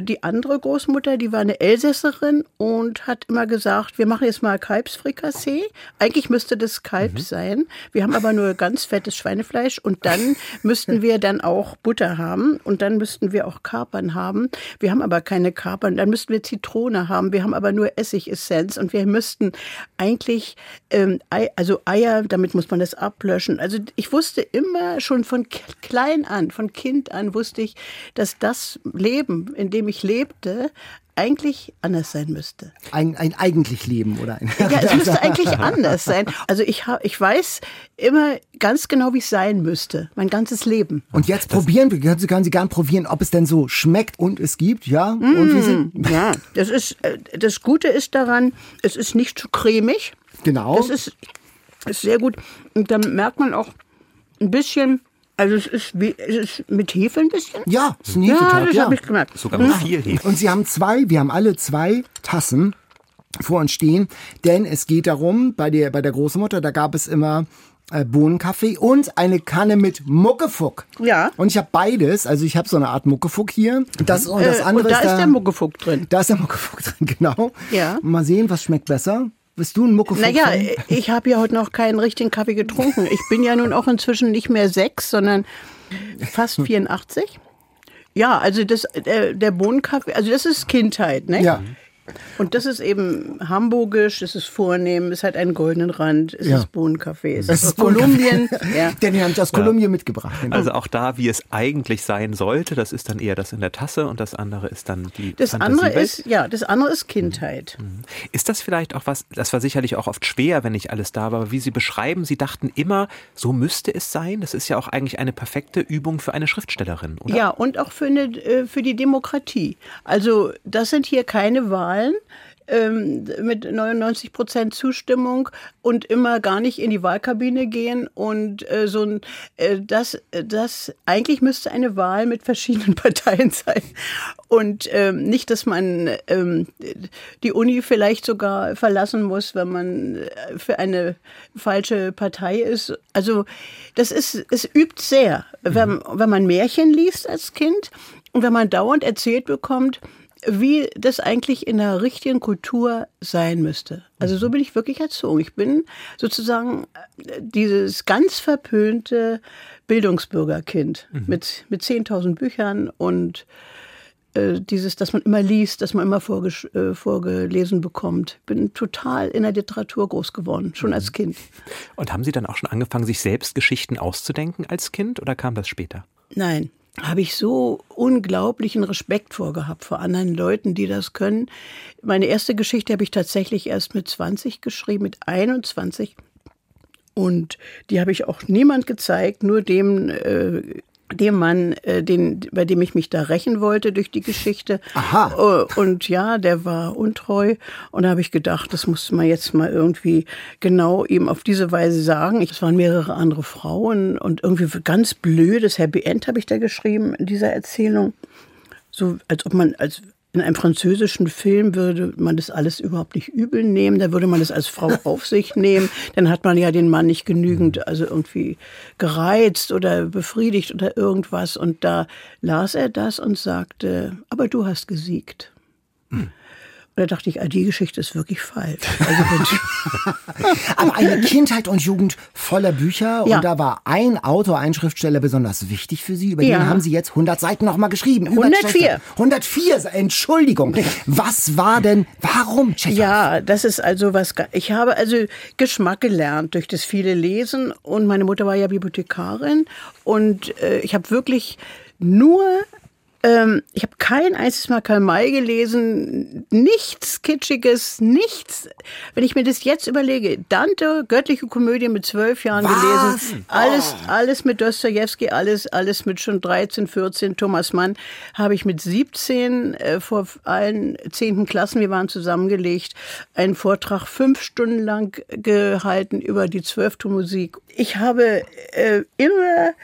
die andere Großmutter, die war eine Elsässerin und hat immer gesagt, wir machen jetzt mal Kalbsfrikassee. Eigentlich müsste das Kalb mhm. sein. Wir haben aber nur ganz fettes Schweinefleisch und dann (laughs) müssten wir dann auch Butter haben und dann müssten wir auch Kapern haben. Wir haben aber keine Kapern. Dann müssten wir Zitrone haben. Wir haben aber nur Essigessenz und wir müssten eigentlich, ähm, Ei, also Eier, damit muss man das ablöschen. Also ich wusste immer schon von klein an, von Kind an wusste ich, dass das Leben in dem ich lebte, eigentlich anders sein müsste. Ein, ein eigentlich Leben oder ein. Ja, es (laughs) müsste eigentlich anders sein. Also ich, hab, ich weiß immer ganz genau, wie es sein müsste. Mein ganzes Leben. Und jetzt das probieren, können Sie, können Sie gern probieren, ob es denn so schmeckt und es gibt, ja? Mm, und wie Sie, ja, das ist, äh, das Gute ist daran, es ist nicht zu cremig. Genau. Das ist, ist sehr gut. Und dann merkt man auch ein bisschen, also es ist, wie, es ist mit Hefe ein bisschen? Ja, es ist ein Hefeteig. Ja, das ja. habe ich gemerkt. Sogar mit viel Hefe. Und Sie haben zwei, wir haben alle zwei Tassen vor uns stehen, denn es geht darum, bei der, bei der Großmutter, da gab es immer äh, Bohnenkaffee und eine Kanne mit Muckefuck. Ja. Und ich habe beides, also ich habe so eine Art Muckefuck hier. Das, und das andere äh, und da ist, ist der Muckefuck drin. Da ist der Muckefuck (laughs) drin, genau. Ja. Mal sehen, was schmeckt besser. Bist du ein Muckefuchs? Naja, ich habe ja heute noch keinen richtigen Kaffee getrunken. Ich bin ja nun auch inzwischen nicht mehr sechs, sondern fast 84. Ja, also das, der, der Bohnenkaffee, also das ist Kindheit, ne? Ja. Und das ist eben hamburgisch, es ist vornehm, es hat einen goldenen Rand, es ja. ist Bohnenkaffee, es, es ist Kolumbien. (laughs) ja. Denn ihr habt aus Kolumbien ja. mitgebracht. Genau. Also auch da, wie es eigentlich sein sollte, das ist dann eher das in der Tasse und das andere ist dann die Das andere ist, ja, das andere ist Kindheit. Mhm. Ist das vielleicht auch was, das war sicherlich auch oft schwer, wenn nicht alles da war, aber wie Sie beschreiben, Sie dachten immer, so müsste es sein. Das ist ja auch eigentlich eine perfekte Übung für eine Schriftstellerin, oder? Ja, und auch für, eine, äh, für die Demokratie. Also das sind hier keine Wahlen Wahlen ähm, mit 99 Prozent Zustimmung und immer gar nicht in die Wahlkabine gehen und äh, so ein äh, das das eigentlich müsste eine Wahl mit verschiedenen (laughs) Parteien sein und ähm, nicht, dass man ähm, die Uni vielleicht sogar verlassen muss, wenn man äh, für eine falsche Partei ist. Also das ist es übt sehr, wenn, wenn man Märchen liest als Kind und wenn man dauernd erzählt bekommt wie das eigentlich in der richtigen Kultur sein müsste. Also so bin ich wirklich erzogen. Ich bin sozusagen äh, dieses ganz verpönte Bildungsbürgerkind mhm. mit, mit 10.000 Büchern und äh, dieses, dass man immer liest, dass man immer äh, vorgelesen bekommt. Bin total in der Literatur groß geworden, schon mhm. als Kind. Und haben Sie dann auch schon angefangen, sich selbst Geschichten auszudenken als Kind oder kam das später? Nein, habe ich so unglaublichen Respekt vorgehabt vor anderen Leuten, die das können. Meine erste Geschichte habe ich tatsächlich erst mit 20 geschrieben, mit 21. Und die habe ich auch niemand gezeigt, nur dem äh, dem Mann, äh, den, bei dem ich mich da rächen wollte durch die Geschichte. Aha. Äh, und ja, der war untreu. Und da habe ich gedacht, das musste man jetzt mal irgendwie genau ihm auf diese Weise sagen. Es waren mehrere andere Frauen und irgendwie ganz blödes Happy End habe ich da geschrieben in dieser Erzählung. So, als ob man, als in einem französischen Film würde man das alles überhaupt nicht übel nehmen. Da würde man das als Frau (laughs) auf sich nehmen. Dann hat man ja den Mann nicht genügend, also irgendwie gereizt oder befriedigt oder irgendwas. Und da las er das und sagte, aber du hast gesiegt. Hm. Und da dachte ich, die Geschichte ist wirklich falsch. Also (laughs) Aber eine Kindheit und Jugend voller Bücher ja. und da war ein Autor, ein Schriftsteller besonders wichtig für Sie. Über ja. den haben Sie jetzt 100 Seiten nochmal geschrieben. 104. 104, Entschuldigung. Was war denn, warum Tschechow? Ja, das ist also was, ich habe also Geschmack gelernt durch das viele Lesen und meine Mutter war ja Bibliothekarin und äh, ich habe wirklich nur ähm, ich habe kein einziges Mal Karl May gelesen, nichts Kitschiges, nichts. Wenn ich mir das jetzt überlege, Dante, göttliche Komödie mit zwölf Jahren Was? gelesen, alles, oh. alles mit Dostoevsky, alles, alles mit schon 13, 14, Thomas Mann, habe ich mit 17 äh, vor allen zehnten Klassen, wir waren zusammengelegt, einen Vortrag fünf Stunden lang gehalten über die Zwölftonmusik. Ich habe äh, immer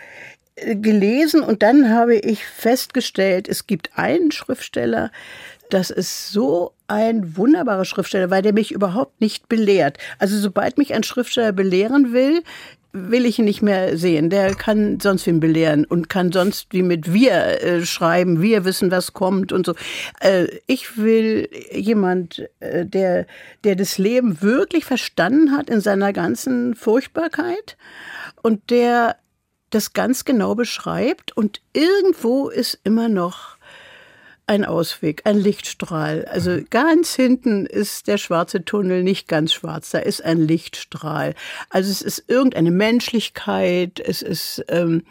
gelesen und dann habe ich festgestellt, es gibt einen Schriftsteller, das ist so ein wunderbarer Schriftsteller, weil der mich überhaupt nicht belehrt. Also sobald mich ein Schriftsteller belehren will, will ich ihn nicht mehr sehen. Der kann sonst wen belehren und kann sonst wie mit wir äh, schreiben, wir wissen, was kommt und so. Äh, ich will jemand, äh, der, der das Leben wirklich verstanden hat in seiner ganzen Furchtbarkeit und der das ganz genau beschreibt und irgendwo ist immer noch ein Ausweg, ein Lichtstrahl. Also mhm. ganz hinten ist der schwarze Tunnel nicht ganz schwarz, da ist ein Lichtstrahl. Also es ist irgendeine Menschlichkeit, es ist ähm,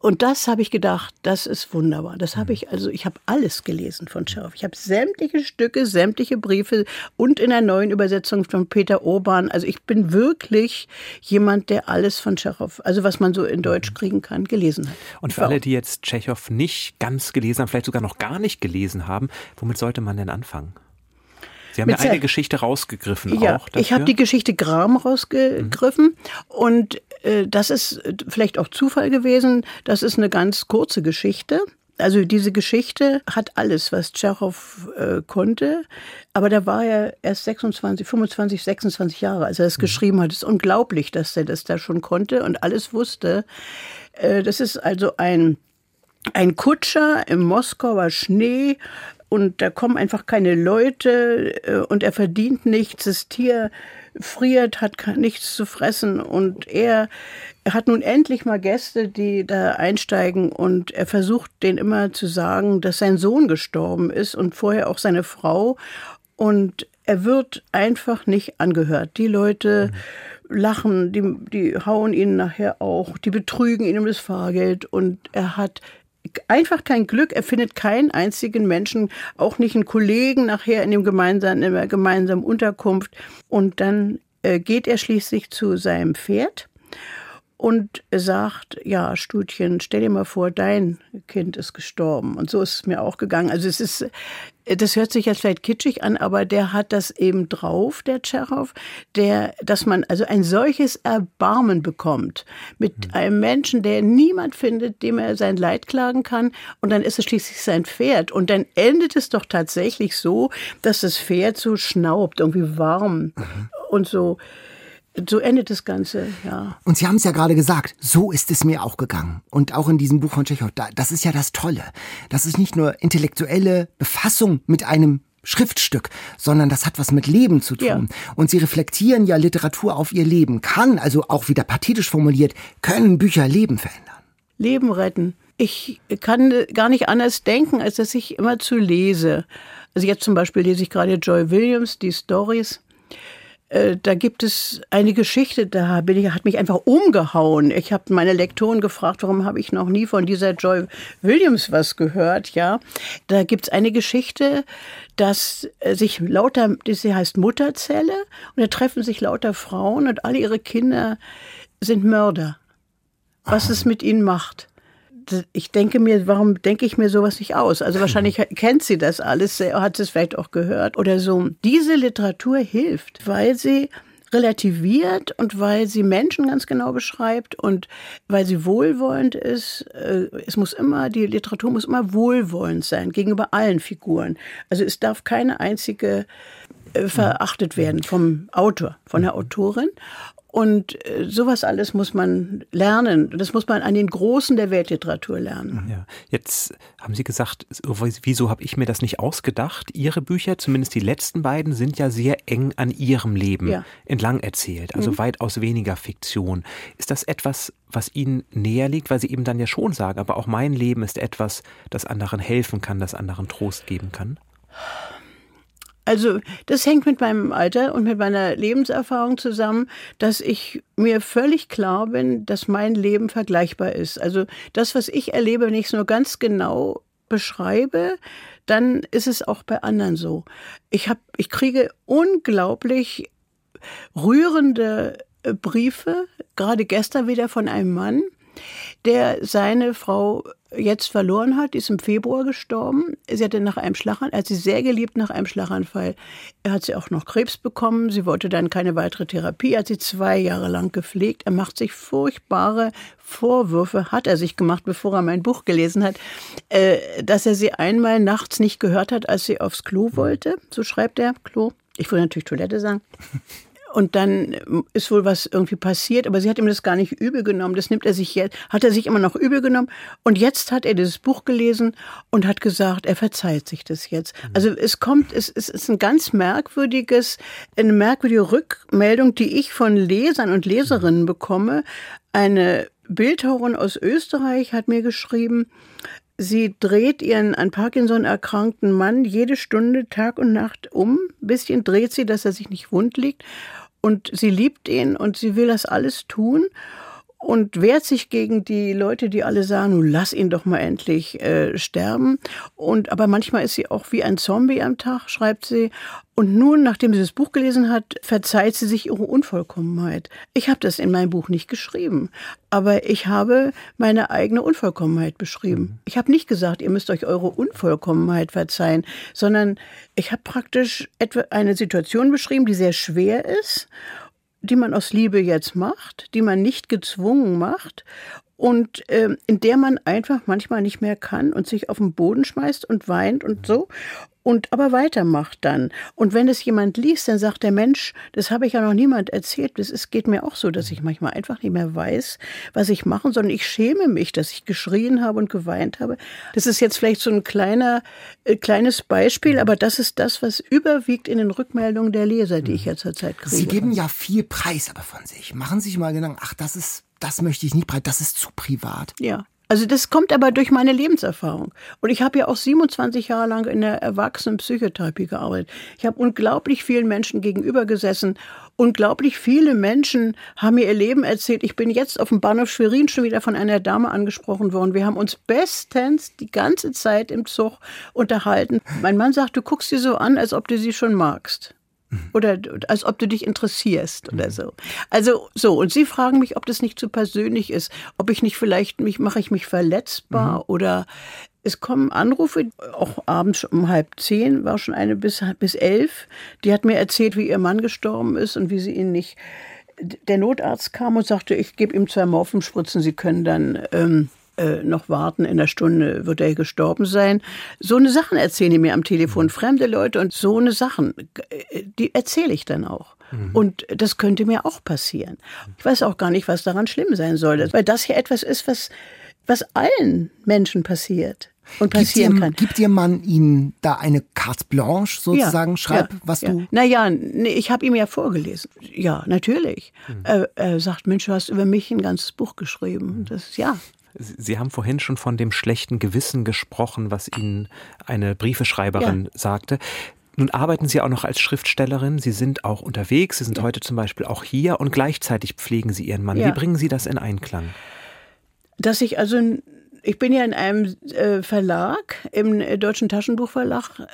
und das habe ich gedacht, das ist wunderbar. Das habe ich also, ich habe alles gelesen von Tschechow. Ich habe sämtliche Stücke, sämtliche Briefe und in der neuen Übersetzung von Peter Urban. Also ich bin wirklich jemand, der alles von Tschechow, also was man so in Deutsch kriegen kann, gelesen hat. Und für alle, die jetzt Tschechow nicht ganz gelesen haben, vielleicht sogar noch gar nicht gelesen haben, womit sollte man denn anfangen? Sie haben ja eine Geschichte rausgegriffen ja, auch. Dafür. Ich habe die Geschichte Gram rausgegriffen mhm. und das ist vielleicht auch Zufall gewesen. Das ist eine ganz kurze Geschichte. Also diese Geschichte hat alles, was Tschechow äh, konnte, aber da war er erst 26, 25, 26 Jahre, als er es mhm. geschrieben hat. Es ist unglaublich, dass er das da schon konnte und alles wusste. Äh, das ist also ein ein Kutscher im Moskauer Schnee und da kommen einfach keine Leute äh, und er verdient nichts. Das Tier friert, hat nichts zu fressen und er, hat nun endlich mal Gäste, die da einsteigen und er versucht denen immer zu sagen, dass sein Sohn gestorben ist und vorher auch seine Frau und er wird einfach nicht angehört. Die Leute mhm. lachen, die, die hauen ihn nachher auch, die betrügen ihn um das Fahrgeld und er hat einfach kein Glück. Er findet keinen einzigen Menschen, auch nicht einen Kollegen nachher in dem gemeinsamen, in der gemeinsamen Unterkunft. Und dann äh, geht er schließlich zu seinem Pferd und sagt, ja, Studchen, stell dir mal vor, dein Kind ist gestorben. Und so ist es mir auch gegangen. Also es ist, das hört sich jetzt vielleicht kitschig an, aber der hat das eben drauf, der Tschechow, der, dass man also ein solches Erbarmen bekommt mit hm. einem Menschen, der niemand findet, dem er sein Leid klagen kann. Und dann ist es schließlich sein Pferd. Und dann endet es doch tatsächlich so, dass das Pferd so schnaubt, irgendwie warm mhm. und so so endet das Ganze, ja. Und Sie haben es ja gerade gesagt, so ist es mir auch gegangen. Und auch in diesem Buch von Tschechow, das ist ja das Tolle. Das ist nicht nur intellektuelle Befassung mit einem Schriftstück, sondern das hat was mit Leben zu tun. Ja. Und sie reflektieren ja Literatur auf ihr Leben. Kann, also auch wieder pathetisch formuliert, können Bücher Leben verändern. Leben retten. ich kann gar nicht anders denken, als dass ich immer zu lese. Also jetzt zum Beispiel lese ich gerade Joy Williams, die Stories. Äh, da gibt es eine Geschichte, da bin ich, hat mich einfach umgehauen. Ich habe meine Lektoren gefragt, warum habe ich noch nie von dieser Joy Williams was gehört, ja. Da gibt es eine Geschichte, dass äh, sich lauter, sie heißt Mutterzelle, und da treffen sich lauter Frauen und alle ihre Kinder sind Mörder. Was es mit ihnen macht ich denke mir, warum denke ich mir sowas nicht aus? Also wahrscheinlich (laughs) kennt sie das alles, hat sie es vielleicht auch gehört oder so. Diese Literatur hilft, weil sie relativiert und weil sie Menschen ganz genau beschreibt und weil sie wohlwollend ist. Äh, es muss immer, die Literatur muss immer wohlwollend sein gegenüber allen Figuren. Also es darf keine einzige äh, verachtet werden vom Autor, von der Autorin. Und äh, sowas alles muss man lernen. Das muss man an den Großen der Weltliteratur lernen. Ja. Jetzt haben Sie gesagt, wieso habe ich mir das nicht ausgedacht? Ihre Bücher, zumindest die letzten beiden, sind ja sehr eng an Ihrem Leben ja. entlang erzählt, also mhm. weitaus weniger Fiktion. Ist das etwas, was Ihnen näher liegt, weil Sie eben dann ja schon sagen, aber auch mein Leben ist etwas, das anderen helfen kann, das anderen Trost geben kann? Also das hängt mit meinem Alter und mit meiner Lebenserfahrung zusammen, dass ich mir völlig klar bin, dass mein Leben vergleichbar ist. Also das, was ich erlebe, wenn ich es nur ganz genau beschreibe, dann ist es auch bei anderen so. Ich habe, ich kriege unglaublich rührende äh, Briefe, gerade gestern wieder von einem Mann, der seine Frau jetzt verloren hat. Ist im Februar gestorben. Sie hatte nach einem Schlaganfall, hat sie sehr geliebt nach einem Schlaganfall. Er hat sie auch noch Krebs bekommen. Sie wollte dann keine weitere Therapie. Er hat sie zwei Jahre lang gepflegt. Er macht sich furchtbare Vorwürfe, hat er sich gemacht, bevor er mein Buch gelesen hat, äh, dass er sie einmal nachts nicht gehört hat, als sie aufs Klo wollte. So schreibt er, Klo. Ich würde natürlich Toilette sagen. Und dann ist wohl was irgendwie passiert, aber sie hat ihm das gar nicht übel genommen. Das nimmt er sich jetzt, hat er sich immer noch übel genommen. Und jetzt hat er dieses Buch gelesen und hat gesagt, er verzeiht sich das jetzt. Mhm. Also es kommt, es, es ist ein ganz merkwürdiges, eine merkwürdige Rückmeldung, die ich von Lesern und Leserinnen bekomme. Eine Bildhauerin aus Österreich hat mir geschrieben, Sie dreht ihren an Parkinson erkrankten Mann jede Stunde Tag und Nacht um. Ein bisschen dreht sie, dass er sich nicht wund liegt. Und sie liebt ihn und sie will das alles tun und wehrt sich gegen die Leute, die alle sagen, nun lass ihn doch mal endlich äh, sterben. Und aber manchmal ist sie auch wie ein Zombie am Tag, schreibt sie. Und nun, nachdem sie das Buch gelesen hat, verzeiht sie sich ihre Unvollkommenheit. Ich habe das in meinem Buch nicht geschrieben, aber ich habe meine eigene Unvollkommenheit beschrieben. Mhm. Ich habe nicht gesagt, ihr müsst euch eure Unvollkommenheit verzeihen, sondern ich habe praktisch etwa eine Situation beschrieben, die sehr schwer ist die man aus Liebe jetzt macht, die man nicht gezwungen macht und äh, in der man einfach manchmal nicht mehr kann und sich auf den Boden schmeißt und weint und so und aber weitermacht dann. Und wenn es jemand liest, dann sagt der Mensch, das habe ich ja noch niemand erzählt. Das ist, geht mir auch so, dass ich manchmal einfach nicht mehr weiß, was ich machen soll. Und ich schäme mich, dass ich geschrien habe und geweint habe. Das ist jetzt vielleicht so ein kleiner, äh, kleines Beispiel, aber das ist das, was überwiegt in den Rückmeldungen der Leser, die ich ja zurzeit kriege. Sie geben ja viel Preis aber von sich. Machen Sie sich mal Gedanken, ach, das ist, das möchte ich nicht breit, das ist zu privat. Ja. Also das kommt aber durch meine Lebenserfahrung. Und ich habe ja auch 27 Jahre lang in der Erwachsenenpsychotherapie gearbeitet. Ich habe unglaublich vielen Menschen gegenüber gesessen. Unglaublich viele Menschen haben mir ihr Leben erzählt. Ich bin jetzt auf dem Bahnhof Schwerin schon wieder von einer Dame angesprochen worden. Wir haben uns bestens die ganze Zeit im Zug unterhalten. Mein Mann sagt, du guckst sie so an, als ob du sie schon magst. Oder als ob du dich interessierst oder so. Also so, und sie fragen mich, ob das nicht zu persönlich ist, ob ich nicht vielleicht mich, mache ich mich verletzbar mhm. oder es kommen Anrufe, auch abends um halb zehn, war schon eine bis, bis elf, die hat mir erzählt, wie ihr Mann gestorben ist und wie sie ihn nicht. Der Notarzt kam und sagte, ich gebe ihm zwei Morphenspritzen, Sie können dann ähm, äh, noch warten, in einer Stunde wird er gestorben sein. So eine Sachen erzählen die mir am Telefon, mhm. fremde Leute und so eine Sachen, äh, die erzähle ich dann auch. Mhm. Und das könnte mir auch passieren. Ich weiß auch gar nicht, was daran schlimm sein soll, weil das hier etwas ist, was, was allen Menschen passiert und passieren gibt kann. Gibt Ihr Mann Ihnen da eine carte blanche sozusagen? Ja, Schreib, ja, was ja. du. Naja, nee, ich habe ihm ja vorgelesen. Ja, natürlich. Mhm. Er, er, sagt, Mensch, du hast über mich ein ganzes Buch geschrieben. Das ja. Sie haben vorhin schon von dem schlechten Gewissen gesprochen, was Ihnen eine Briefeschreiberin ja. sagte. Nun arbeiten Sie auch noch als Schriftstellerin. Sie sind auch unterwegs. Sie sind ja. heute zum Beispiel auch hier und gleichzeitig pflegen Sie Ihren Mann. Ja. Wie bringen Sie das in Einklang? Dass ich also, ich bin ja in einem äh, Verlag, im äh, Deutschen Taschenbuchverlag.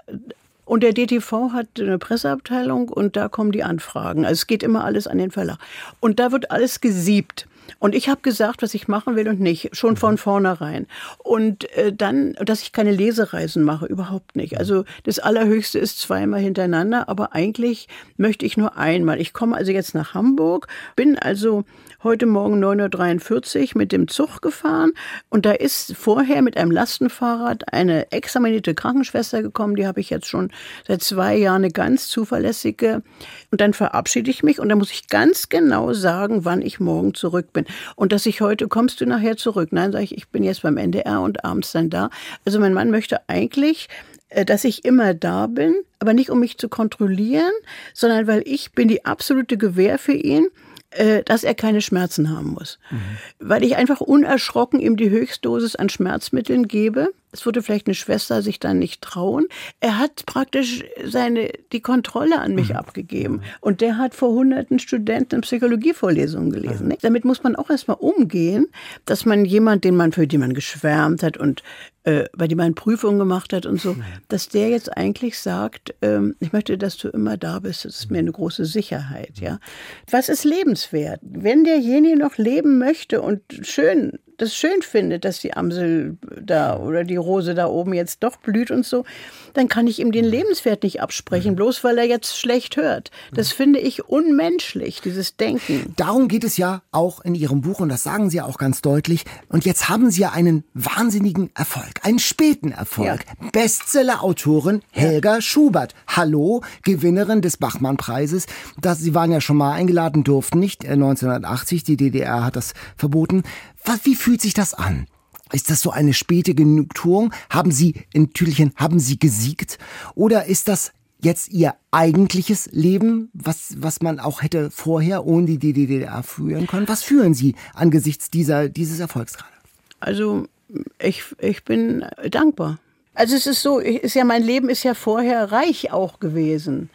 Und der DTV hat eine Presseabteilung und da kommen die Anfragen. Also es geht immer alles an den Verlag. Und da wird alles gesiebt. Und ich habe gesagt, was ich machen will und nicht, schon von vornherein. Und äh, dann, dass ich keine Lesereisen mache, überhaupt nicht. Also das Allerhöchste ist zweimal hintereinander, aber eigentlich möchte ich nur einmal. Ich komme also jetzt nach Hamburg, bin also heute Morgen 9.43 Uhr mit dem Zug gefahren und da ist vorher mit einem Lastenfahrrad eine examinierte Krankenschwester gekommen, die habe ich jetzt schon seit zwei Jahren eine ganz zuverlässige und dann verabschiede ich mich und dann muss ich ganz genau sagen, wann ich morgen zurück bin und dass ich heute, kommst du nachher zurück? Nein, sage ich, ich bin jetzt beim NDR und abends dann da. Also mein Mann möchte eigentlich äh, dass ich immer da bin, aber nicht um mich zu kontrollieren, sondern weil ich bin die absolute Gewähr für ihn äh, dass er keine Schmerzen haben muss. Mhm. Weil ich einfach unerschrocken ihm die Höchstdosis an Schmerzmitteln gebe. Es würde vielleicht eine Schwester sich dann nicht trauen. Er hat praktisch seine, die Kontrolle an mich mhm. abgegeben. Und der hat vor hunderten Studenten Psychologievorlesungen gelesen. Mhm. Damit muss man auch erstmal umgehen, dass man jemand, den man, für den man geschwärmt hat und äh, bei dem man Prüfungen gemacht hat und so, mhm. dass der jetzt eigentlich sagt, ähm, ich möchte, dass du immer da bist. Das ist mir eine große Sicherheit, ja. Was ist lebenswert? Wenn derjenige noch leben möchte und schön das schön findet, dass die Amsel da oder die Rose da oben jetzt doch blüht und so, dann kann ich ihm den Lebenswert nicht absprechen, mhm. bloß weil er jetzt schlecht hört. Das mhm. finde ich unmenschlich, dieses Denken. Darum geht es ja auch in Ihrem Buch und das sagen Sie ja auch ganz deutlich. Und jetzt haben Sie ja einen wahnsinnigen Erfolg, einen späten Erfolg. Ja. Bestseller-Autorin Helga ja. Schubert. Hallo, Gewinnerin des Bachmann-Preises. Sie waren ja schon mal eingeladen, durften nicht. 1980, äh, die DDR hat das verboten. Wie fühlt sich das an? Ist das so eine späte Genugtuung? Haben Sie in Tüdelchen, haben Sie gesiegt? Oder ist das jetzt Ihr eigentliches Leben, was, was man auch hätte vorher ohne die DDR führen können? Was fühlen Sie angesichts dieser, dieses Erfolgs gerade? Also, ich, ich bin dankbar. Also es ist so, ist ja mein Leben ist ja vorher reich auch gewesen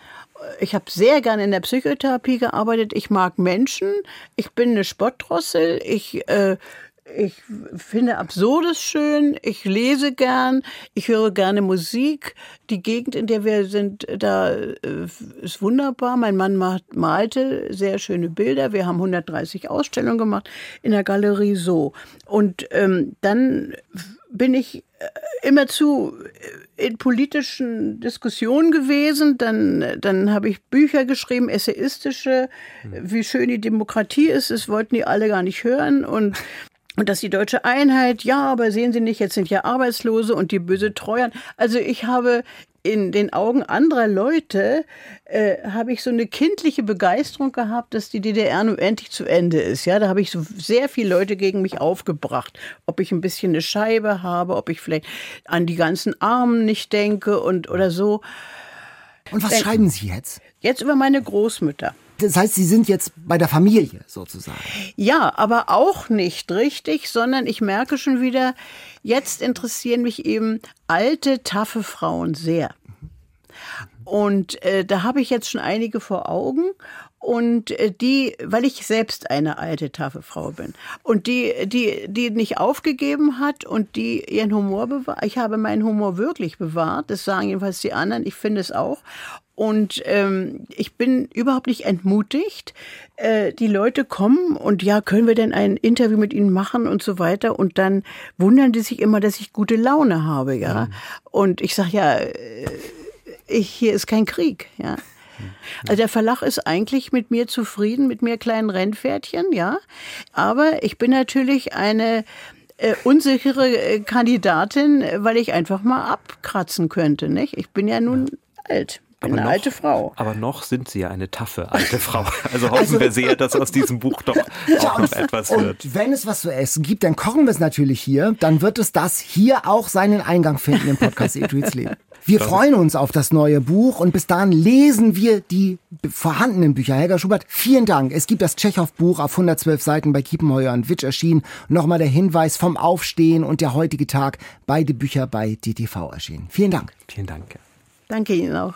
ich habe sehr gerne in der Psychotherapie gearbeitet. Ich mag Menschen. Ich bin eine Spottdrossel. Ich äh, ich finde Absurdes schön, ich lese gern, ich höre gerne Musik. Die Gegend, in der wir sind, da äh, ist wunderbar. Mein Mann malte sehr schöne Bilder. Wir haben 130 Ausstellungen gemacht in der Galerie so. Und ähm, dann bin ich äh, immerzu in politischen Diskussionen gewesen. Dann, dann habe ich Bücher geschrieben, essayistische, wie schön die Demokratie ist. Das wollten die alle gar nicht hören. Und und dass die deutsche Einheit, ja, aber sehen Sie nicht, jetzt sind ja Arbeitslose und die böse Treuern. Also ich habe in den Augen anderer Leute äh, habe ich so eine kindliche Begeisterung gehabt, dass die DDR nun endlich zu Ende ist. Ja, da habe ich so sehr viele Leute gegen mich aufgebracht. Ob ich ein bisschen eine Scheibe habe, ob ich vielleicht an die ganzen Armen nicht denke und oder so. Und was Denk, schreiben Sie jetzt? Jetzt über meine Großmütter. Das heißt, Sie sind jetzt bei der Familie sozusagen. Ja, aber auch nicht richtig, sondern ich merke schon wieder, jetzt interessieren mich eben alte, taffe Frauen sehr. Und äh, da habe ich jetzt schon einige vor Augen. Und äh, die, weil ich selbst eine alte, taffe Frau bin. Und die, die, die nicht aufgegeben hat und die ihren Humor bewahrt. Ich habe meinen Humor wirklich bewahrt. Das sagen jedenfalls die anderen. Ich finde es auch. Und ähm, ich bin überhaupt nicht entmutigt. Äh, die Leute kommen und ja, können wir denn ein Interview mit ihnen machen und so weiter. Und dann wundern die sich immer, dass ich gute Laune habe, ja. Mhm. Und ich sage ja, äh, ich, hier ist kein Krieg, ja. Also der Verlag ist eigentlich mit mir zufrieden, mit mir kleinen Rennpferdchen, ja. Aber ich bin natürlich eine äh, unsichere äh, Kandidatin, weil ich einfach mal abkratzen könnte, nicht? Ich bin ja nun alt. Bin eine noch, alte Frau. Aber noch sind Sie ja eine taffe alte Frau. (laughs) Also hoffen also, wir sehr, dass aus diesem Buch doch auch noch etwas und wird. wenn es was zu essen gibt, dann kochen wir es natürlich hier. Dann wird es das hier auch seinen Eingang finden im Podcast Eat, Read, Sleep. Wir freuen uns auf das neue Buch und bis dahin lesen wir die vorhandenen Bücher. Helga Schubert, vielen Dank. Es gibt das Tschechow-Buch auf 112 Seiten bei Kiepenheuer und Witsch erschienen. Nochmal der Hinweis vom Aufstehen und der heutige Tag. Beide Bücher bei DTV erschienen. Vielen Dank. Vielen Dank. Danke Ihnen auch.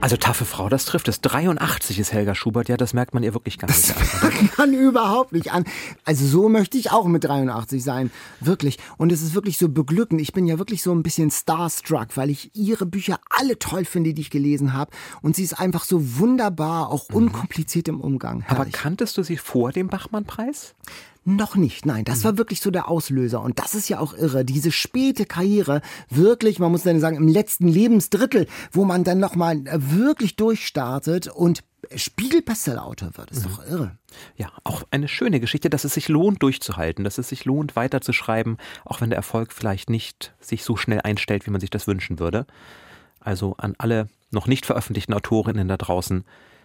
Also taffe Frau, das trifft es. 83 ist Helga Schubert, ja, das merkt man ihr wirklich gar nicht (laughs) das an. merkt man überhaupt nicht an. Also so möchte ich auch mit 83 sein, wirklich. Und es ist wirklich so beglückend. Ich bin ja wirklich so ein bisschen starstruck, weil ich ihre Bücher alle toll finde, die ich gelesen habe. Und sie ist einfach so wunderbar, auch mhm. unkompliziert im Umgang. Herrlich. Aber kanntest du sie vor dem Bachmann-Preis? Noch nicht, nein. Das mhm. war wirklich so der Auslöser. Und das ist ja auch irre. Diese späte Karriere, wirklich, man muss dann sagen, im letzten Lebensdrittel, wo man dann nochmal äh, wirklich durchstartet und Spiegel-Bestseller-Autor wird. Ist mhm. doch irre. Ja, auch eine schöne Geschichte, dass es sich lohnt, durchzuhalten, dass es sich lohnt, weiterzuschreiben, auch wenn der Erfolg vielleicht nicht sich so schnell einstellt, wie man sich das wünschen würde. Also an alle noch nicht veröffentlichten Autorinnen da draußen,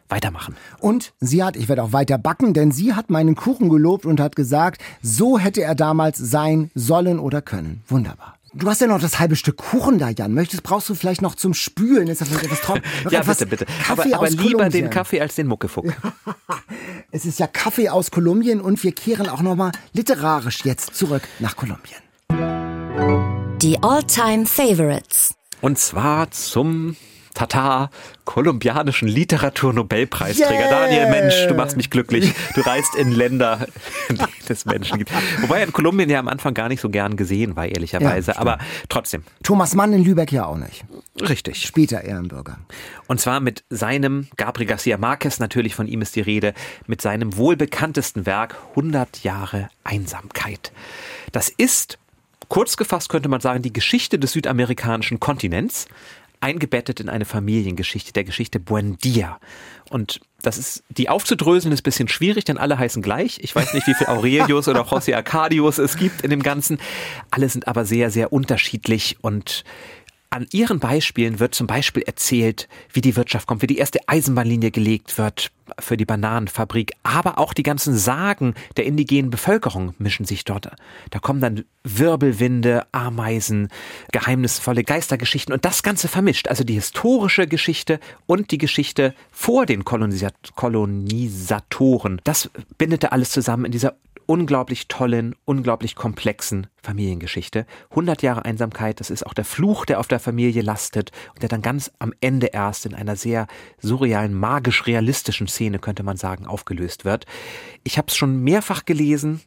weitermachen. Und sie hat, ich werde auch weiter backen, denn sie hat meinen Kuchen gelobt und hat gesagt, so hätte er damals sein sollen oder können. Wunderbar. Du hast ja noch das halbe Stück Kuchen da, Jan. Möchtest, brauchst du vielleicht noch zum Spülen? Ist das etwas trocken? (laughs) ja, bitte, bitte. Kaffee aber, aber lieber Kolumbien. den Kaffee als den Muckefuck. (laughs) es ist ja Kaffee aus Kolumbien und wir kehren auch nochmal literarisch jetzt zurück nach Kolumbien. Die All-Time Favorites. Und zwar zum Tata, kolumbianischen Literaturnobelpreisträger. Yeah. Daniel, Mensch, du machst mich glücklich. Du reist in Länder, in denen es Menschen gibt. Wobei er in Kolumbien ja am Anfang gar nicht so gern gesehen war, ehrlicherweise. Ja, Aber trotzdem. Thomas Mann in Lübeck ja auch nicht. Richtig. Später Ehrenbürger. Und zwar mit seinem, Gabriel Garcia Marquez, natürlich von ihm ist die Rede, mit seinem wohlbekanntesten Werk 100 Jahre Einsamkeit. Das ist Kurz gefasst könnte man sagen, die Geschichte des südamerikanischen Kontinents eingebettet in eine Familiengeschichte, der Geschichte Buendia. Und das ist, die aufzudröseln ist bisschen schwierig, denn alle heißen gleich. Ich weiß nicht, wie viel Aurelius oder José Arcadius es gibt in dem Ganzen. Alle sind aber sehr, sehr unterschiedlich und an ihren Beispielen wird zum Beispiel erzählt, wie die Wirtschaft kommt, wie die erste Eisenbahnlinie gelegt wird für die Bananenfabrik, aber auch die ganzen Sagen der indigenen Bevölkerung mischen sich dort. Da kommen dann Wirbelwinde, Ameisen, geheimnisvolle Geistergeschichten und das Ganze vermischt. Also die historische Geschichte und die Geschichte vor den Kolonisatoren. Das bindet er alles zusammen in dieser unglaublich tollen, unglaublich komplexen Familiengeschichte. 100 Jahre Einsamkeit, das ist auch der Fluch, der auf der Familie lastet und der dann ganz am Ende erst in einer sehr surrealen, magisch-realistischen Szene, könnte man sagen, aufgelöst wird. Ich habe es schon mehrfach gelesen,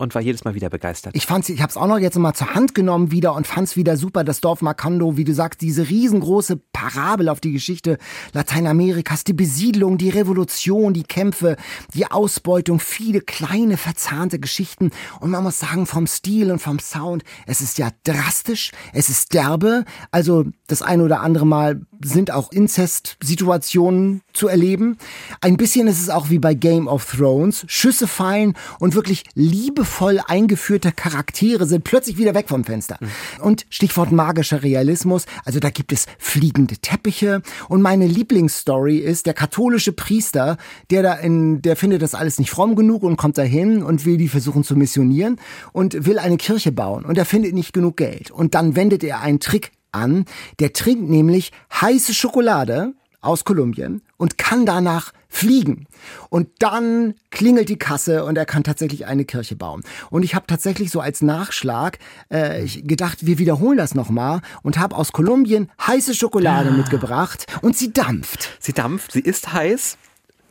und war jedes Mal wieder begeistert. Ich fand's, ich habe es auch noch jetzt mal zur Hand genommen wieder und fand's wieder super. Das Dorf Macondo, wie du sagst, diese riesengroße Parabel auf die Geschichte Lateinamerikas, die Besiedlung, die Revolution, die Kämpfe, die Ausbeutung, viele kleine verzahnte Geschichten. Und man muss sagen, vom Stil und vom Sound, es ist ja drastisch, es ist derbe. Also das ein oder andere Mal sind auch Inzest-Situationen zu erleben. Ein bisschen ist es auch wie bei Game of Thrones. Schüsse fallen und wirklich Liebe liebevoll eingeführte Charaktere sind plötzlich wieder weg vom Fenster. Mhm. Und Stichwort magischer Realismus, also da gibt es fliegende Teppiche. Und meine Lieblingsstory ist der katholische Priester, der da in, der findet das alles nicht fromm genug und kommt dahin und will die versuchen zu missionieren und will eine Kirche bauen. Und er findet nicht genug Geld. Und dann wendet er einen Trick an. Der trinkt nämlich heiße Schokolade aus Kolumbien und kann danach fliegen. Und dann klingelt die Kasse und er kann tatsächlich eine Kirche bauen. Und ich habe tatsächlich so als Nachschlag äh, gedacht, wir wiederholen das nochmal und habe aus Kolumbien heiße Schokolade ah. mitgebracht und sie dampft. Sie dampft, sie ist heiß.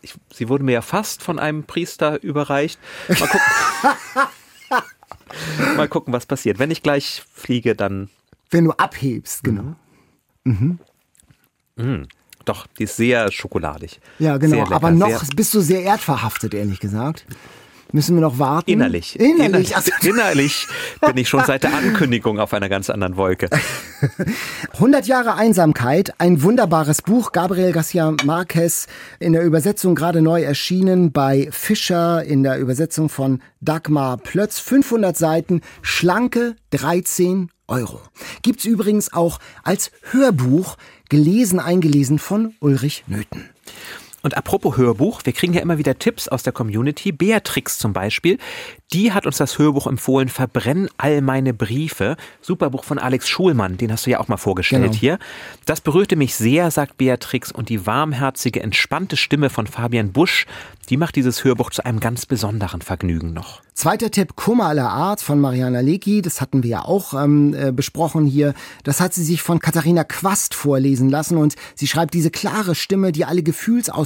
Ich, sie wurde mir ja fast von einem Priester überreicht. Mal gucken. (laughs) Mal gucken, was passiert. Wenn ich gleich fliege, dann. Wenn du abhebst, genau. Mhm. Mhm. Doch, die ist sehr schokoladig. Ja, genau. Lecker, aber noch bist du sehr erdverhaftet, ehrlich gesagt. Müssen wir noch warten? Innerlich. Innerlich, Innerlich, innerlich (laughs) bin ich schon seit der Ankündigung auf einer ganz anderen Wolke. (laughs) 100 Jahre Einsamkeit, ein wunderbares Buch. Gabriel Garcia Marquez in der Übersetzung gerade neu erschienen bei Fischer in der Übersetzung von Dagmar Plötz. 500 Seiten, schlanke 13 Euro. Gibt's übrigens auch als Hörbuch, gelesen, eingelesen von Ulrich Nöthen. Und apropos Hörbuch, wir kriegen ja immer wieder Tipps aus der Community. Beatrix zum Beispiel, die hat uns das Hörbuch empfohlen, Verbrenn all meine Briefe. Super Buch von Alex Schulmann, den hast du ja auch mal vorgestellt genau. hier. Das berührte mich sehr, sagt Beatrix, und die warmherzige, entspannte Stimme von Fabian Busch, die macht dieses Hörbuch zu einem ganz besonderen Vergnügen noch. Zweiter Tipp, Kummer aller Art von Mariana Lecki, das hatten wir ja auch ähm, äh, besprochen hier. Das hat sie sich von Katharina Quast vorlesen lassen und sie schreibt, diese klare Stimme, die alle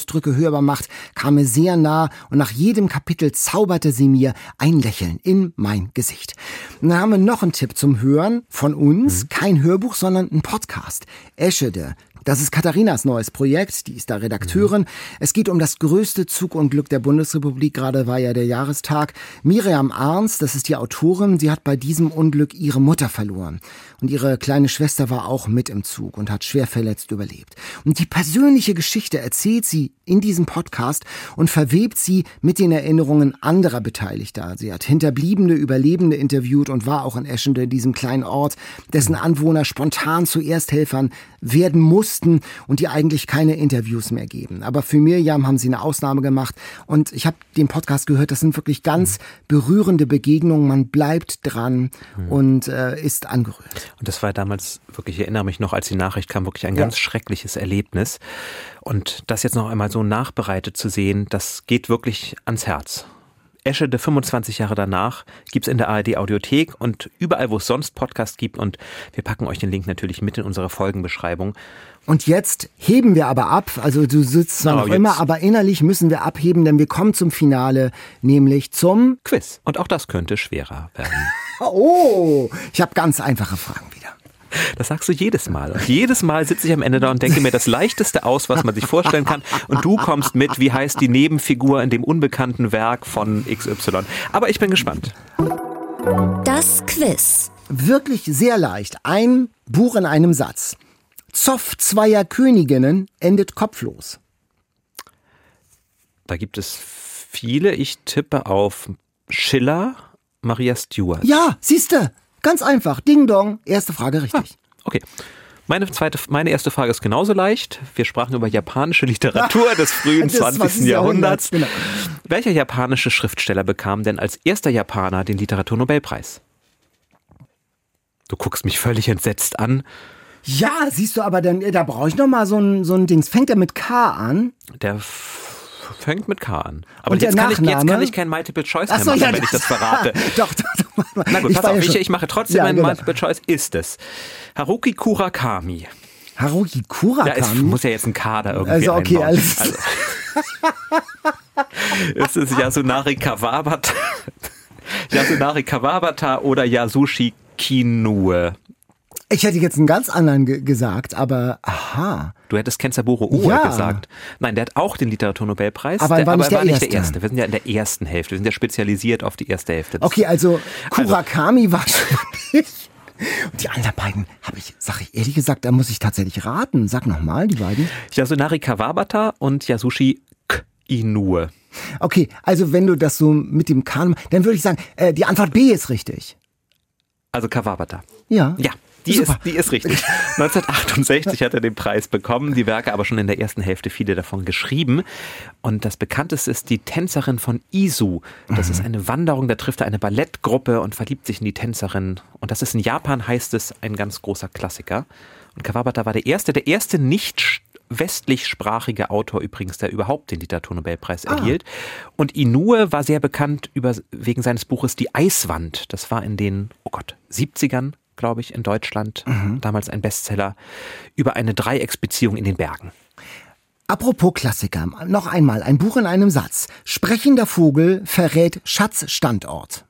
Gefühlsausdrücke hörbar macht, kam mir sehr nah und nach jedem Kapitel zauberte sie mir ein Lächeln in mein Gesicht. dann haben wir noch einen Tipp zum Hören von uns, mhm. kein Hörbuch, sondern ein Podcast. Eschede, das ist Katharinas neues Projekt, die ist da Redakteurin. Mhm. Es geht um das größte Zugunglück der Bundesrepublik, gerade war ja der Jahrestag. Miriam Arns, das ist die Autorin, sie hat bei diesem Unglück ihre Mutter verloren. Und ihre kleine Schwester war auch mit im Zug und hat schwer verletzt überlebt. Und die persönliche Geschichte erzählt sie in diesem Podcast und verwebt sie mit den Erinnerungen anderer Beteiligter. Sie hat Hinterbliebene, Überlebende interviewt und war auch in Eschende, diesem kleinen Ort, dessen Anwohner spontan zu Ersthelfern werden mussten und die eigentlich keine Interviews mehr geben. Aber für Mirjam haben sie eine Ausnahme gemacht und ich habe den Podcast gehört, das sind wirklich ganz berührende Begegnungen. Man bleibt dran mhm. und äh, ist angerührt. Und das war damals wirklich, ich erinnere mich noch, als die Nachricht kam, wirklich ein ja. ganz schreckliches Erlebnis. Und das jetzt noch einmal so nachbereitet zu sehen, das geht wirklich ans Herz. Eschede 25 Jahre danach gibt's in der ARD Audiothek und überall, wo es sonst Podcasts gibt. Und wir packen euch den Link natürlich mit in unsere Folgenbeschreibung. Und jetzt heben wir aber ab. Also du sitzt zwar noch immer, aber innerlich müssen wir abheben, denn wir kommen zum Finale, nämlich zum Quiz. Und auch das könnte schwerer werden. (laughs) oh, ich habe ganz einfache Fragen wieder. Das sagst du jedes Mal. Und jedes Mal sitze ich am Ende da und denke mir das Leichteste aus, was man sich vorstellen kann. Und du kommst mit, wie heißt die Nebenfigur in dem unbekannten Werk von XY. Aber ich bin gespannt. Das Quiz. Wirklich sehr leicht. Ein Buch in einem Satz. Zoff zweier Königinnen endet kopflos. Da gibt es viele. Ich tippe auf Schiller, Maria Stuart. Ja, siehste, ganz einfach. Ding dong. Erste Frage richtig. Ah, okay. Meine, zweite, meine erste Frage ist genauso leicht. Wir sprachen über japanische Literatur (laughs) des frühen des 20. Jahrhunderts. Genau. Welcher japanische Schriftsteller bekam denn als erster Japaner den Literaturnobelpreis? Du guckst mich völlig entsetzt an. Ja, siehst du, aber dann, da brauche ich noch mal so ein, so ein Dings. Fängt er mit K an? Der fängt mit K an. Aber jetzt kann, ich, jetzt, kann ich, kein Multiple Choice mehr so, machen, ja, wenn ich das verrate. (laughs) doch, doch, doch. Na gut, ich pass auf, ich, ich, mache trotzdem ja, ein genau. Multiple Choice. Ist es Haruki Kurakami? Haruki Kurakami? Ja, es muss ja jetzt ein Kader irgendwie Also okay, einbauen. alles. Also, (laughs) ist es Yasunari Kawabata? (laughs) Yasunari Kawabata oder Yasushi Kinue? Ich hätte jetzt einen ganz anderen ge gesagt, aber aha. Du hättest Kenzaburo Oe ja. gesagt. Nein, der hat auch den Literaturnobelpreis. Aber, der, war, aber nicht, der war nicht der erste. Wir sind ja in der ersten Hälfte. Wir sind ja spezialisiert auf die erste Hälfte. Das okay, also Kurakami also, war schon Und die anderen beiden habe ich, sag ich ehrlich gesagt, da muss ich tatsächlich raten. Sag nochmal, die beiden. Yasunari Kawabata und Yasushi K. Inoue. Okay, also wenn du das so mit dem Kan, dann würde ich sagen, äh, die Antwort B ist richtig. Also Kawabata. Ja. Ja, die ist, die ist richtig. (laughs) 1968 hat er den Preis bekommen, die Werke aber schon in der ersten Hälfte viele davon geschrieben. Und das bekannteste ist die Tänzerin von Isu. Das mhm. ist eine Wanderung, da trifft er eine Ballettgruppe und verliebt sich in die Tänzerin. Und das ist in Japan, heißt es, ein ganz großer Klassiker. Und Kawabata war der erste, der erste nicht westlichsprachige Autor übrigens, der überhaupt den Literaturnobelpreis ah. erhielt. Und Inoue war sehr bekannt über, wegen seines Buches Die Eiswand. Das war in den, oh Gott, 70ern glaube ich, in Deutschland, mhm. damals ein Bestseller, über eine Dreiecksbeziehung in den Bergen. Apropos Klassiker, noch einmal ein Buch in einem Satz. Sprechender Vogel verrät Schatzstandort.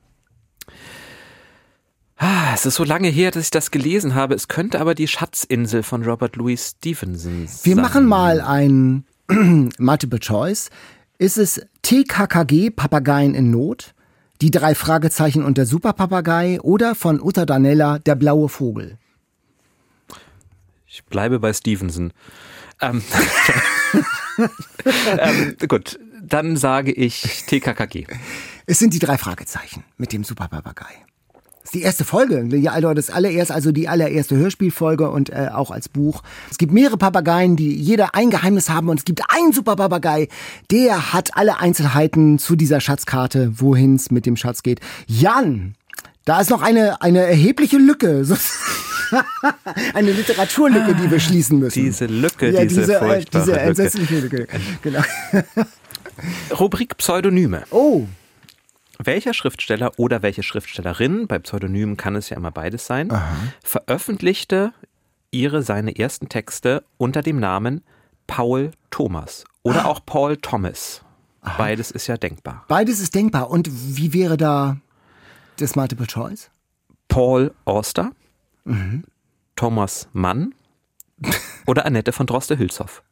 Ah, es ist so lange her, dass ich das gelesen habe. Es könnte aber die Schatzinsel von Robert Louis Stevenson sein. Wir machen mal ein (clears throat) Multiple Choice. Ist es TKKG Papageien in Not? Die drei Fragezeichen und der Superpapagei oder von Uta Danella Der blaue Vogel? Ich bleibe bei Stevenson. Ähm, (laughs) ähm, gut, dann sage ich TKKG. Es sind die drei Fragezeichen mit dem Superpapagei. Die erste Folge. Ja, also das allererst, also die allererste Hörspielfolge und äh, auch als Buch. Es gibt mehrere Papageien, die jeder ein Geheimnis haben und es gibt einen super Papagei, der hat alle Einzelheiten zu dieser Schatzkarte, wohin es mit dem Schatz geht. Jan, da ist noch eine, eine erhebliche Lücke. (laughs) eine Literaturlücke, die wir schließen müssen. Diese Lücke, ja, diese, diese, äh, diese entsetzliche Lücke. Lücke. Genau. (laughs) (laughs) Rubrik Pseudonyme. Oh. Welcher Schriftsteller oder welche Schriftstellerin, bei Pseudonymen kann es ja immer beides sein, Aha. veröffentlichte ihre seine ersten Texte unter dem Namen Paul Thomas oder ah. auch Paul Thomas. Aha. Beides ist ja denkbar. Beides ist denkbar. Und wie wäre da das Multiple Choice? Paul Auster, mhm. Thomas Mann (laughs) oder Annette von Droste-Hülshoff.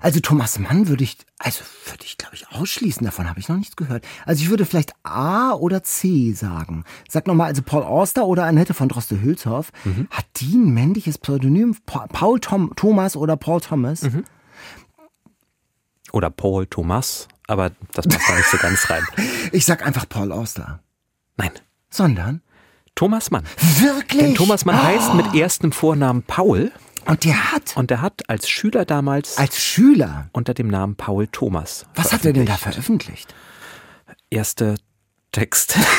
Also Thomas Mann würde ich, also würde ich glaube ich ausschließen, davon habe ich noch nichts gehört. Also ich würde vielleicht A oder C sagen. Sag nochmal, also Paul Auster oder Annette von Droste-Hülshoff, mhm. hat die ein männliches Pseudonym? Paul Tom, Thomas oder Paul Thomas? Mhm. Oder Paul Thomas, aber das passt da nicht so ganz rein. (laughs) Ich sag einfach Paul Auster. Nein. Sondern? Thomas Mann. Wirklich? Denn Thomas Mann oh. heißt mit erstem Vornamen Paul. Und der hat? Und der hat als Schüler damals. Als Schüler? Unter dem Namen Paul Thomas. Was hat er denn da veröffentlicht? Erste Texte. (laughs)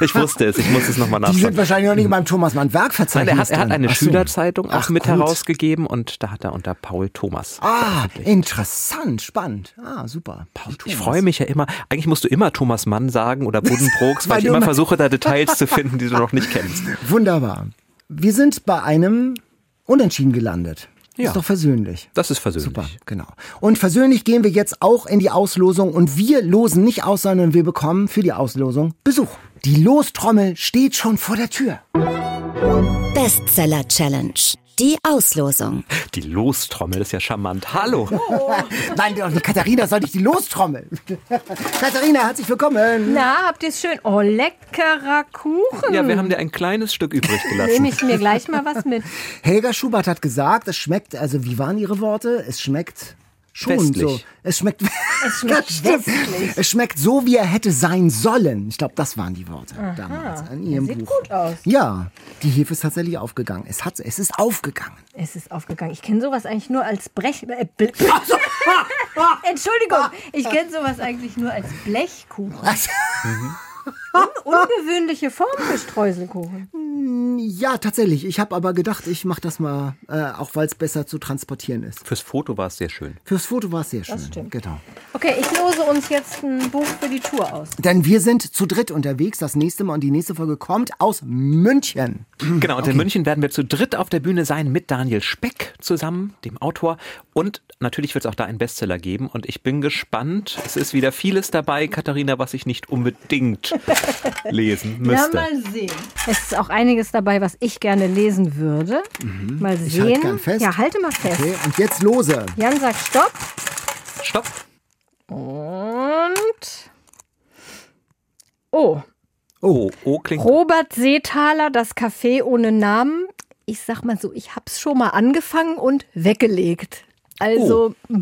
Ich wusste es, ich muss es nochmal nachschauen. Die sind wahrscheinlich noch nicht in meinem Thomas Mann Werkverzeichnis. Nein, er hat, er hat eine Ach Schülerzeitung so. auch mit gut. herausgegeben und da hat er unter Paul Thomas. Ah, interessant, spannend. Ah, super. Paul Thomas. Ich freue mich ja immer. Eigentlich musst du immer Thomas Mann sagen oder Buddenbrooks, (laughs) weil ich immer versuche, da Details zu finden, die du noch nicht kennst. (laughs) Wunderbar. Wir sind bei einem Unentschieden gelandet. Ja. Ist doch versöhnlich. Das ist versöhnlich. Super, genau. Und versöhnlich gehen wir jetzt auch in die Auslosung und wir losen nicht aus, sondern wir bekommen für die Auslosung Besuch. Die Lostrommel steht schon vor der Tür. Bestseller Challenge. Die Auslosung. Die Lostrommel ist ja charmant. Hallo. Oh. (laughs) Nein, Katharina soll ich die Lostrommel. (laughs) Katharina, herzlich willkommen. Na, habt ihr es schön? Oh, leckerer Kuchen. Ja, wir haben dir ein kleines Stück übrig gelassen. Nehme ich mir gleich mal was mit. Helga Schubert hat gesagt, es schmeckt, also wie waren ihre Worte? Es schmeckt schon Westlich. so. Es schmeckt, es (laughs) schmeckt westlich. Es schmeckt so, wie er hätte sein sollen. Ich glaube, das waren die Worte Aha. damals in ihrem sieht Buch. gut aus. Ja, die Hefe ist tatsächlich aufgegangen. Es, hat, es ist aufgegangen. Es ist aufgegangen. Ich kenne sowas eigentlich nur als Brech... Äh, (laughs) Entschuldigung, ich kenne sowas eigentlich nur als Blechkuchen. Mhm. Un ungewöhnliche Form für Streuselkuchen. Ja, tatsächlich. Ich habe aber gedacht, ich mache das mal, äh, auch weil es besser zu transportieren ist. Fürs Foto war es sehr schön. Fürs Foto war es sehr schön. Das stimmt. Genau. Okay, ich lose uns jetzt ein Buch für die Tour aus. Denn wir sind zu dritt unterwegs. Das nächste Mal und die nächste Folge kommt aus München. Genau, und okay. in München werden wir zu dritt auf der Bühne sein mit Daniel Speck zusammen, dem Autor. Und natürlich wird es auch da einen Bestseller geben. Und ich bin gespannt. Es ist wieder vieles dabei, Katharina, was ich nicht unbedingt (laughs) lesen müsste. Ja, mal sehen. Es ist auch einiges dabei, was ich gerne lesen würde. Mhm. Mal sehen. Ich halte gern fest. Ja, halte mal fest. Okay, und jetzt lose. Jan sagt Stopp. Stopp. Und. Oh. Oh, oh klingt. Robert Seethaler, das Café ohne Namen. Ich sag mal so, ich hab's schon mal angefangen und weggelegt. Also. Oh.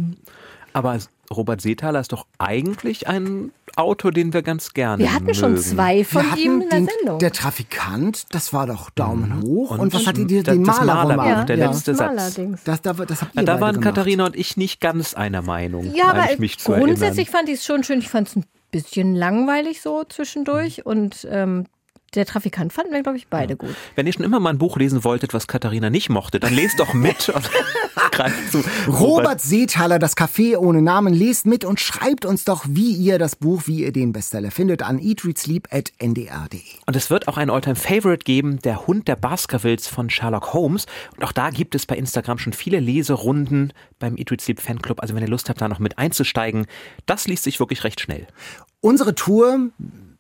Aber Robert Seethaler ist doch eigentlich ein Autor, den wir ganz gerne Wir hatten mögen. schon zwei von wir ihm in der den, Sendung. Der Trafikant, das war doch Daumen mhm. hoch. Und, und was hat ihr den das Maler Malerbuch, ja. der ja. letzte Satz. Das, das, das habt ihr da waren gemacht. Katharina und ich nicht ganz einer Meinung. Ja, aber mich grundsätzlich fand ich es schon schön. Ich fand es ein bisschen langweilig so zwischendurch. Mhm. Und ähm, der Trafikant fanden wir, glaube ich, beide gut. Wenn ihr schon immer mal ein Buch lesen wolltet, was Katharina nicht mochte, dann lest doch mit. (laughs) Robert, Robert Seethaler, das Café ohne Namen, lest mit und schreibt uns doch, wie ihr das Buch, wie ihr den Bestseller findet, an eatreadsleep.ndr.de. Und es wird auch ein Alltime Favorite geben, der Hund der Baskervilles von Sherlock Holmes. Und auch da gibt es bei Instagram schon viele Leserunden beim Eat Read Sleep Fanclub. Also wenn ihr Lust habt, da noch mit einzusteigen, das liest sich wirklich recht schnell. Unsere Tour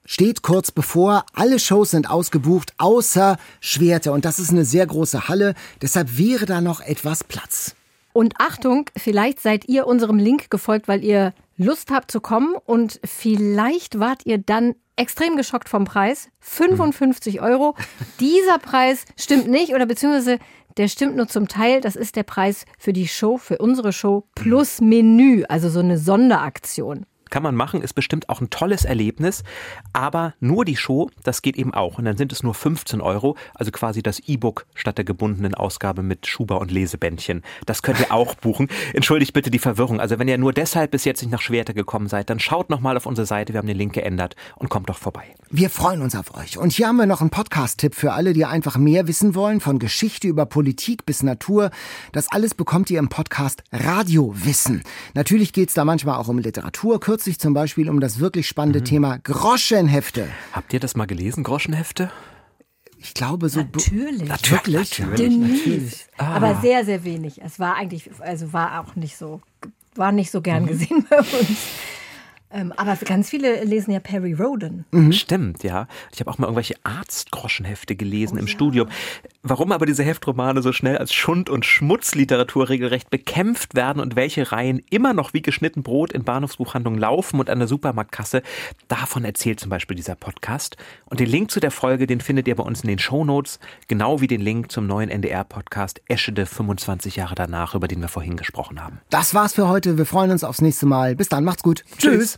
steht kurz bevor. Alle Shows sind ausgebucht, außer Schwerte. Und das ist eine sehr große Halle. Deshalb wäre da noch etwas Platz. Und Achtung, vielleicht seid ihr unserem Link gefolgt, weil ihr Lust habt zu kommen. Und vielleicht wart ihr dann extrem geschockt vom Preis. 55 Euro. Dieser Preis stimmt nicht oder beziehungsweise der stimmt nur zum Teil. Das ist der Preis für die Show, für unsere Show plus Menü, also so eine Sonderaktion. Kann man machen, ist bestimmt auch ein tolles Erlebnis. Aber nur die Show, das geht eben auch. Und dann sind es nur 15 Euro, also quasi das E-Book statt der gebundenen Ausgabe mit Schuber und Lesebändchen. Das könnt ihr auch buchen. (laughs) Entschuldigt bitte die Verwirrung. Also wenn ihr nur deshalb bis jetzt nicht nach Schwerte gekommen seid, dann schaut nochmal auf unsere Seite. Wir haben den Link geändert und kommt doch vorbei. Wir freuen uns auf euch. Und hier haben wir noch einen Podcast-Tipp für alle, die einfach mehr wissen wollen, von Geschichte über Politik bis Natur. Das alles bekommt ihr im Podcast Radiowissen. Natürlich geht es da manchmal auch um Literatur, kürzlich zum Beispiel um das wirklich spannende mhm. Thema Groschenhefte. Habt ihr das mal gelesen, Groschenhefte? Ich glaube so. Natürlich. Natürlich. Natürlich. natürlich. Ah. Aber sehr, sehr wenig. Es war eigentlich, also war auch nicht so, war nicht so gern mhm. gesehen bei uns. Ähm, aber ganz viele lesen ja Perry Roden. Mhm. Stimmt, ja. Ich habe auch mal irgendwelche Arztgroschenhefte gelesen oh, im ja. Studium. Warum aber diese Heftromane so schnell als Schund- und Schmutzliteratur regelrecht bekämpft werden und welche Reihen immer noch wie geschnitten Brot in Bahnhofsbuchhandlungen laufen und an der Supermarktkasse, davon erzählt zum Beispiel dieser Podcast. Und den Link zu der Folge, den findet ihr bei uns in den Shownotes, genau wie den Link zum neuen NDR-Podcast Eschede 25 Jahre danach, über den wir vorhin gesprochen haben. Das war's für heute. Wir freuen uns aufs nächste Mal. Bis dann, macht's gut. Tschüss.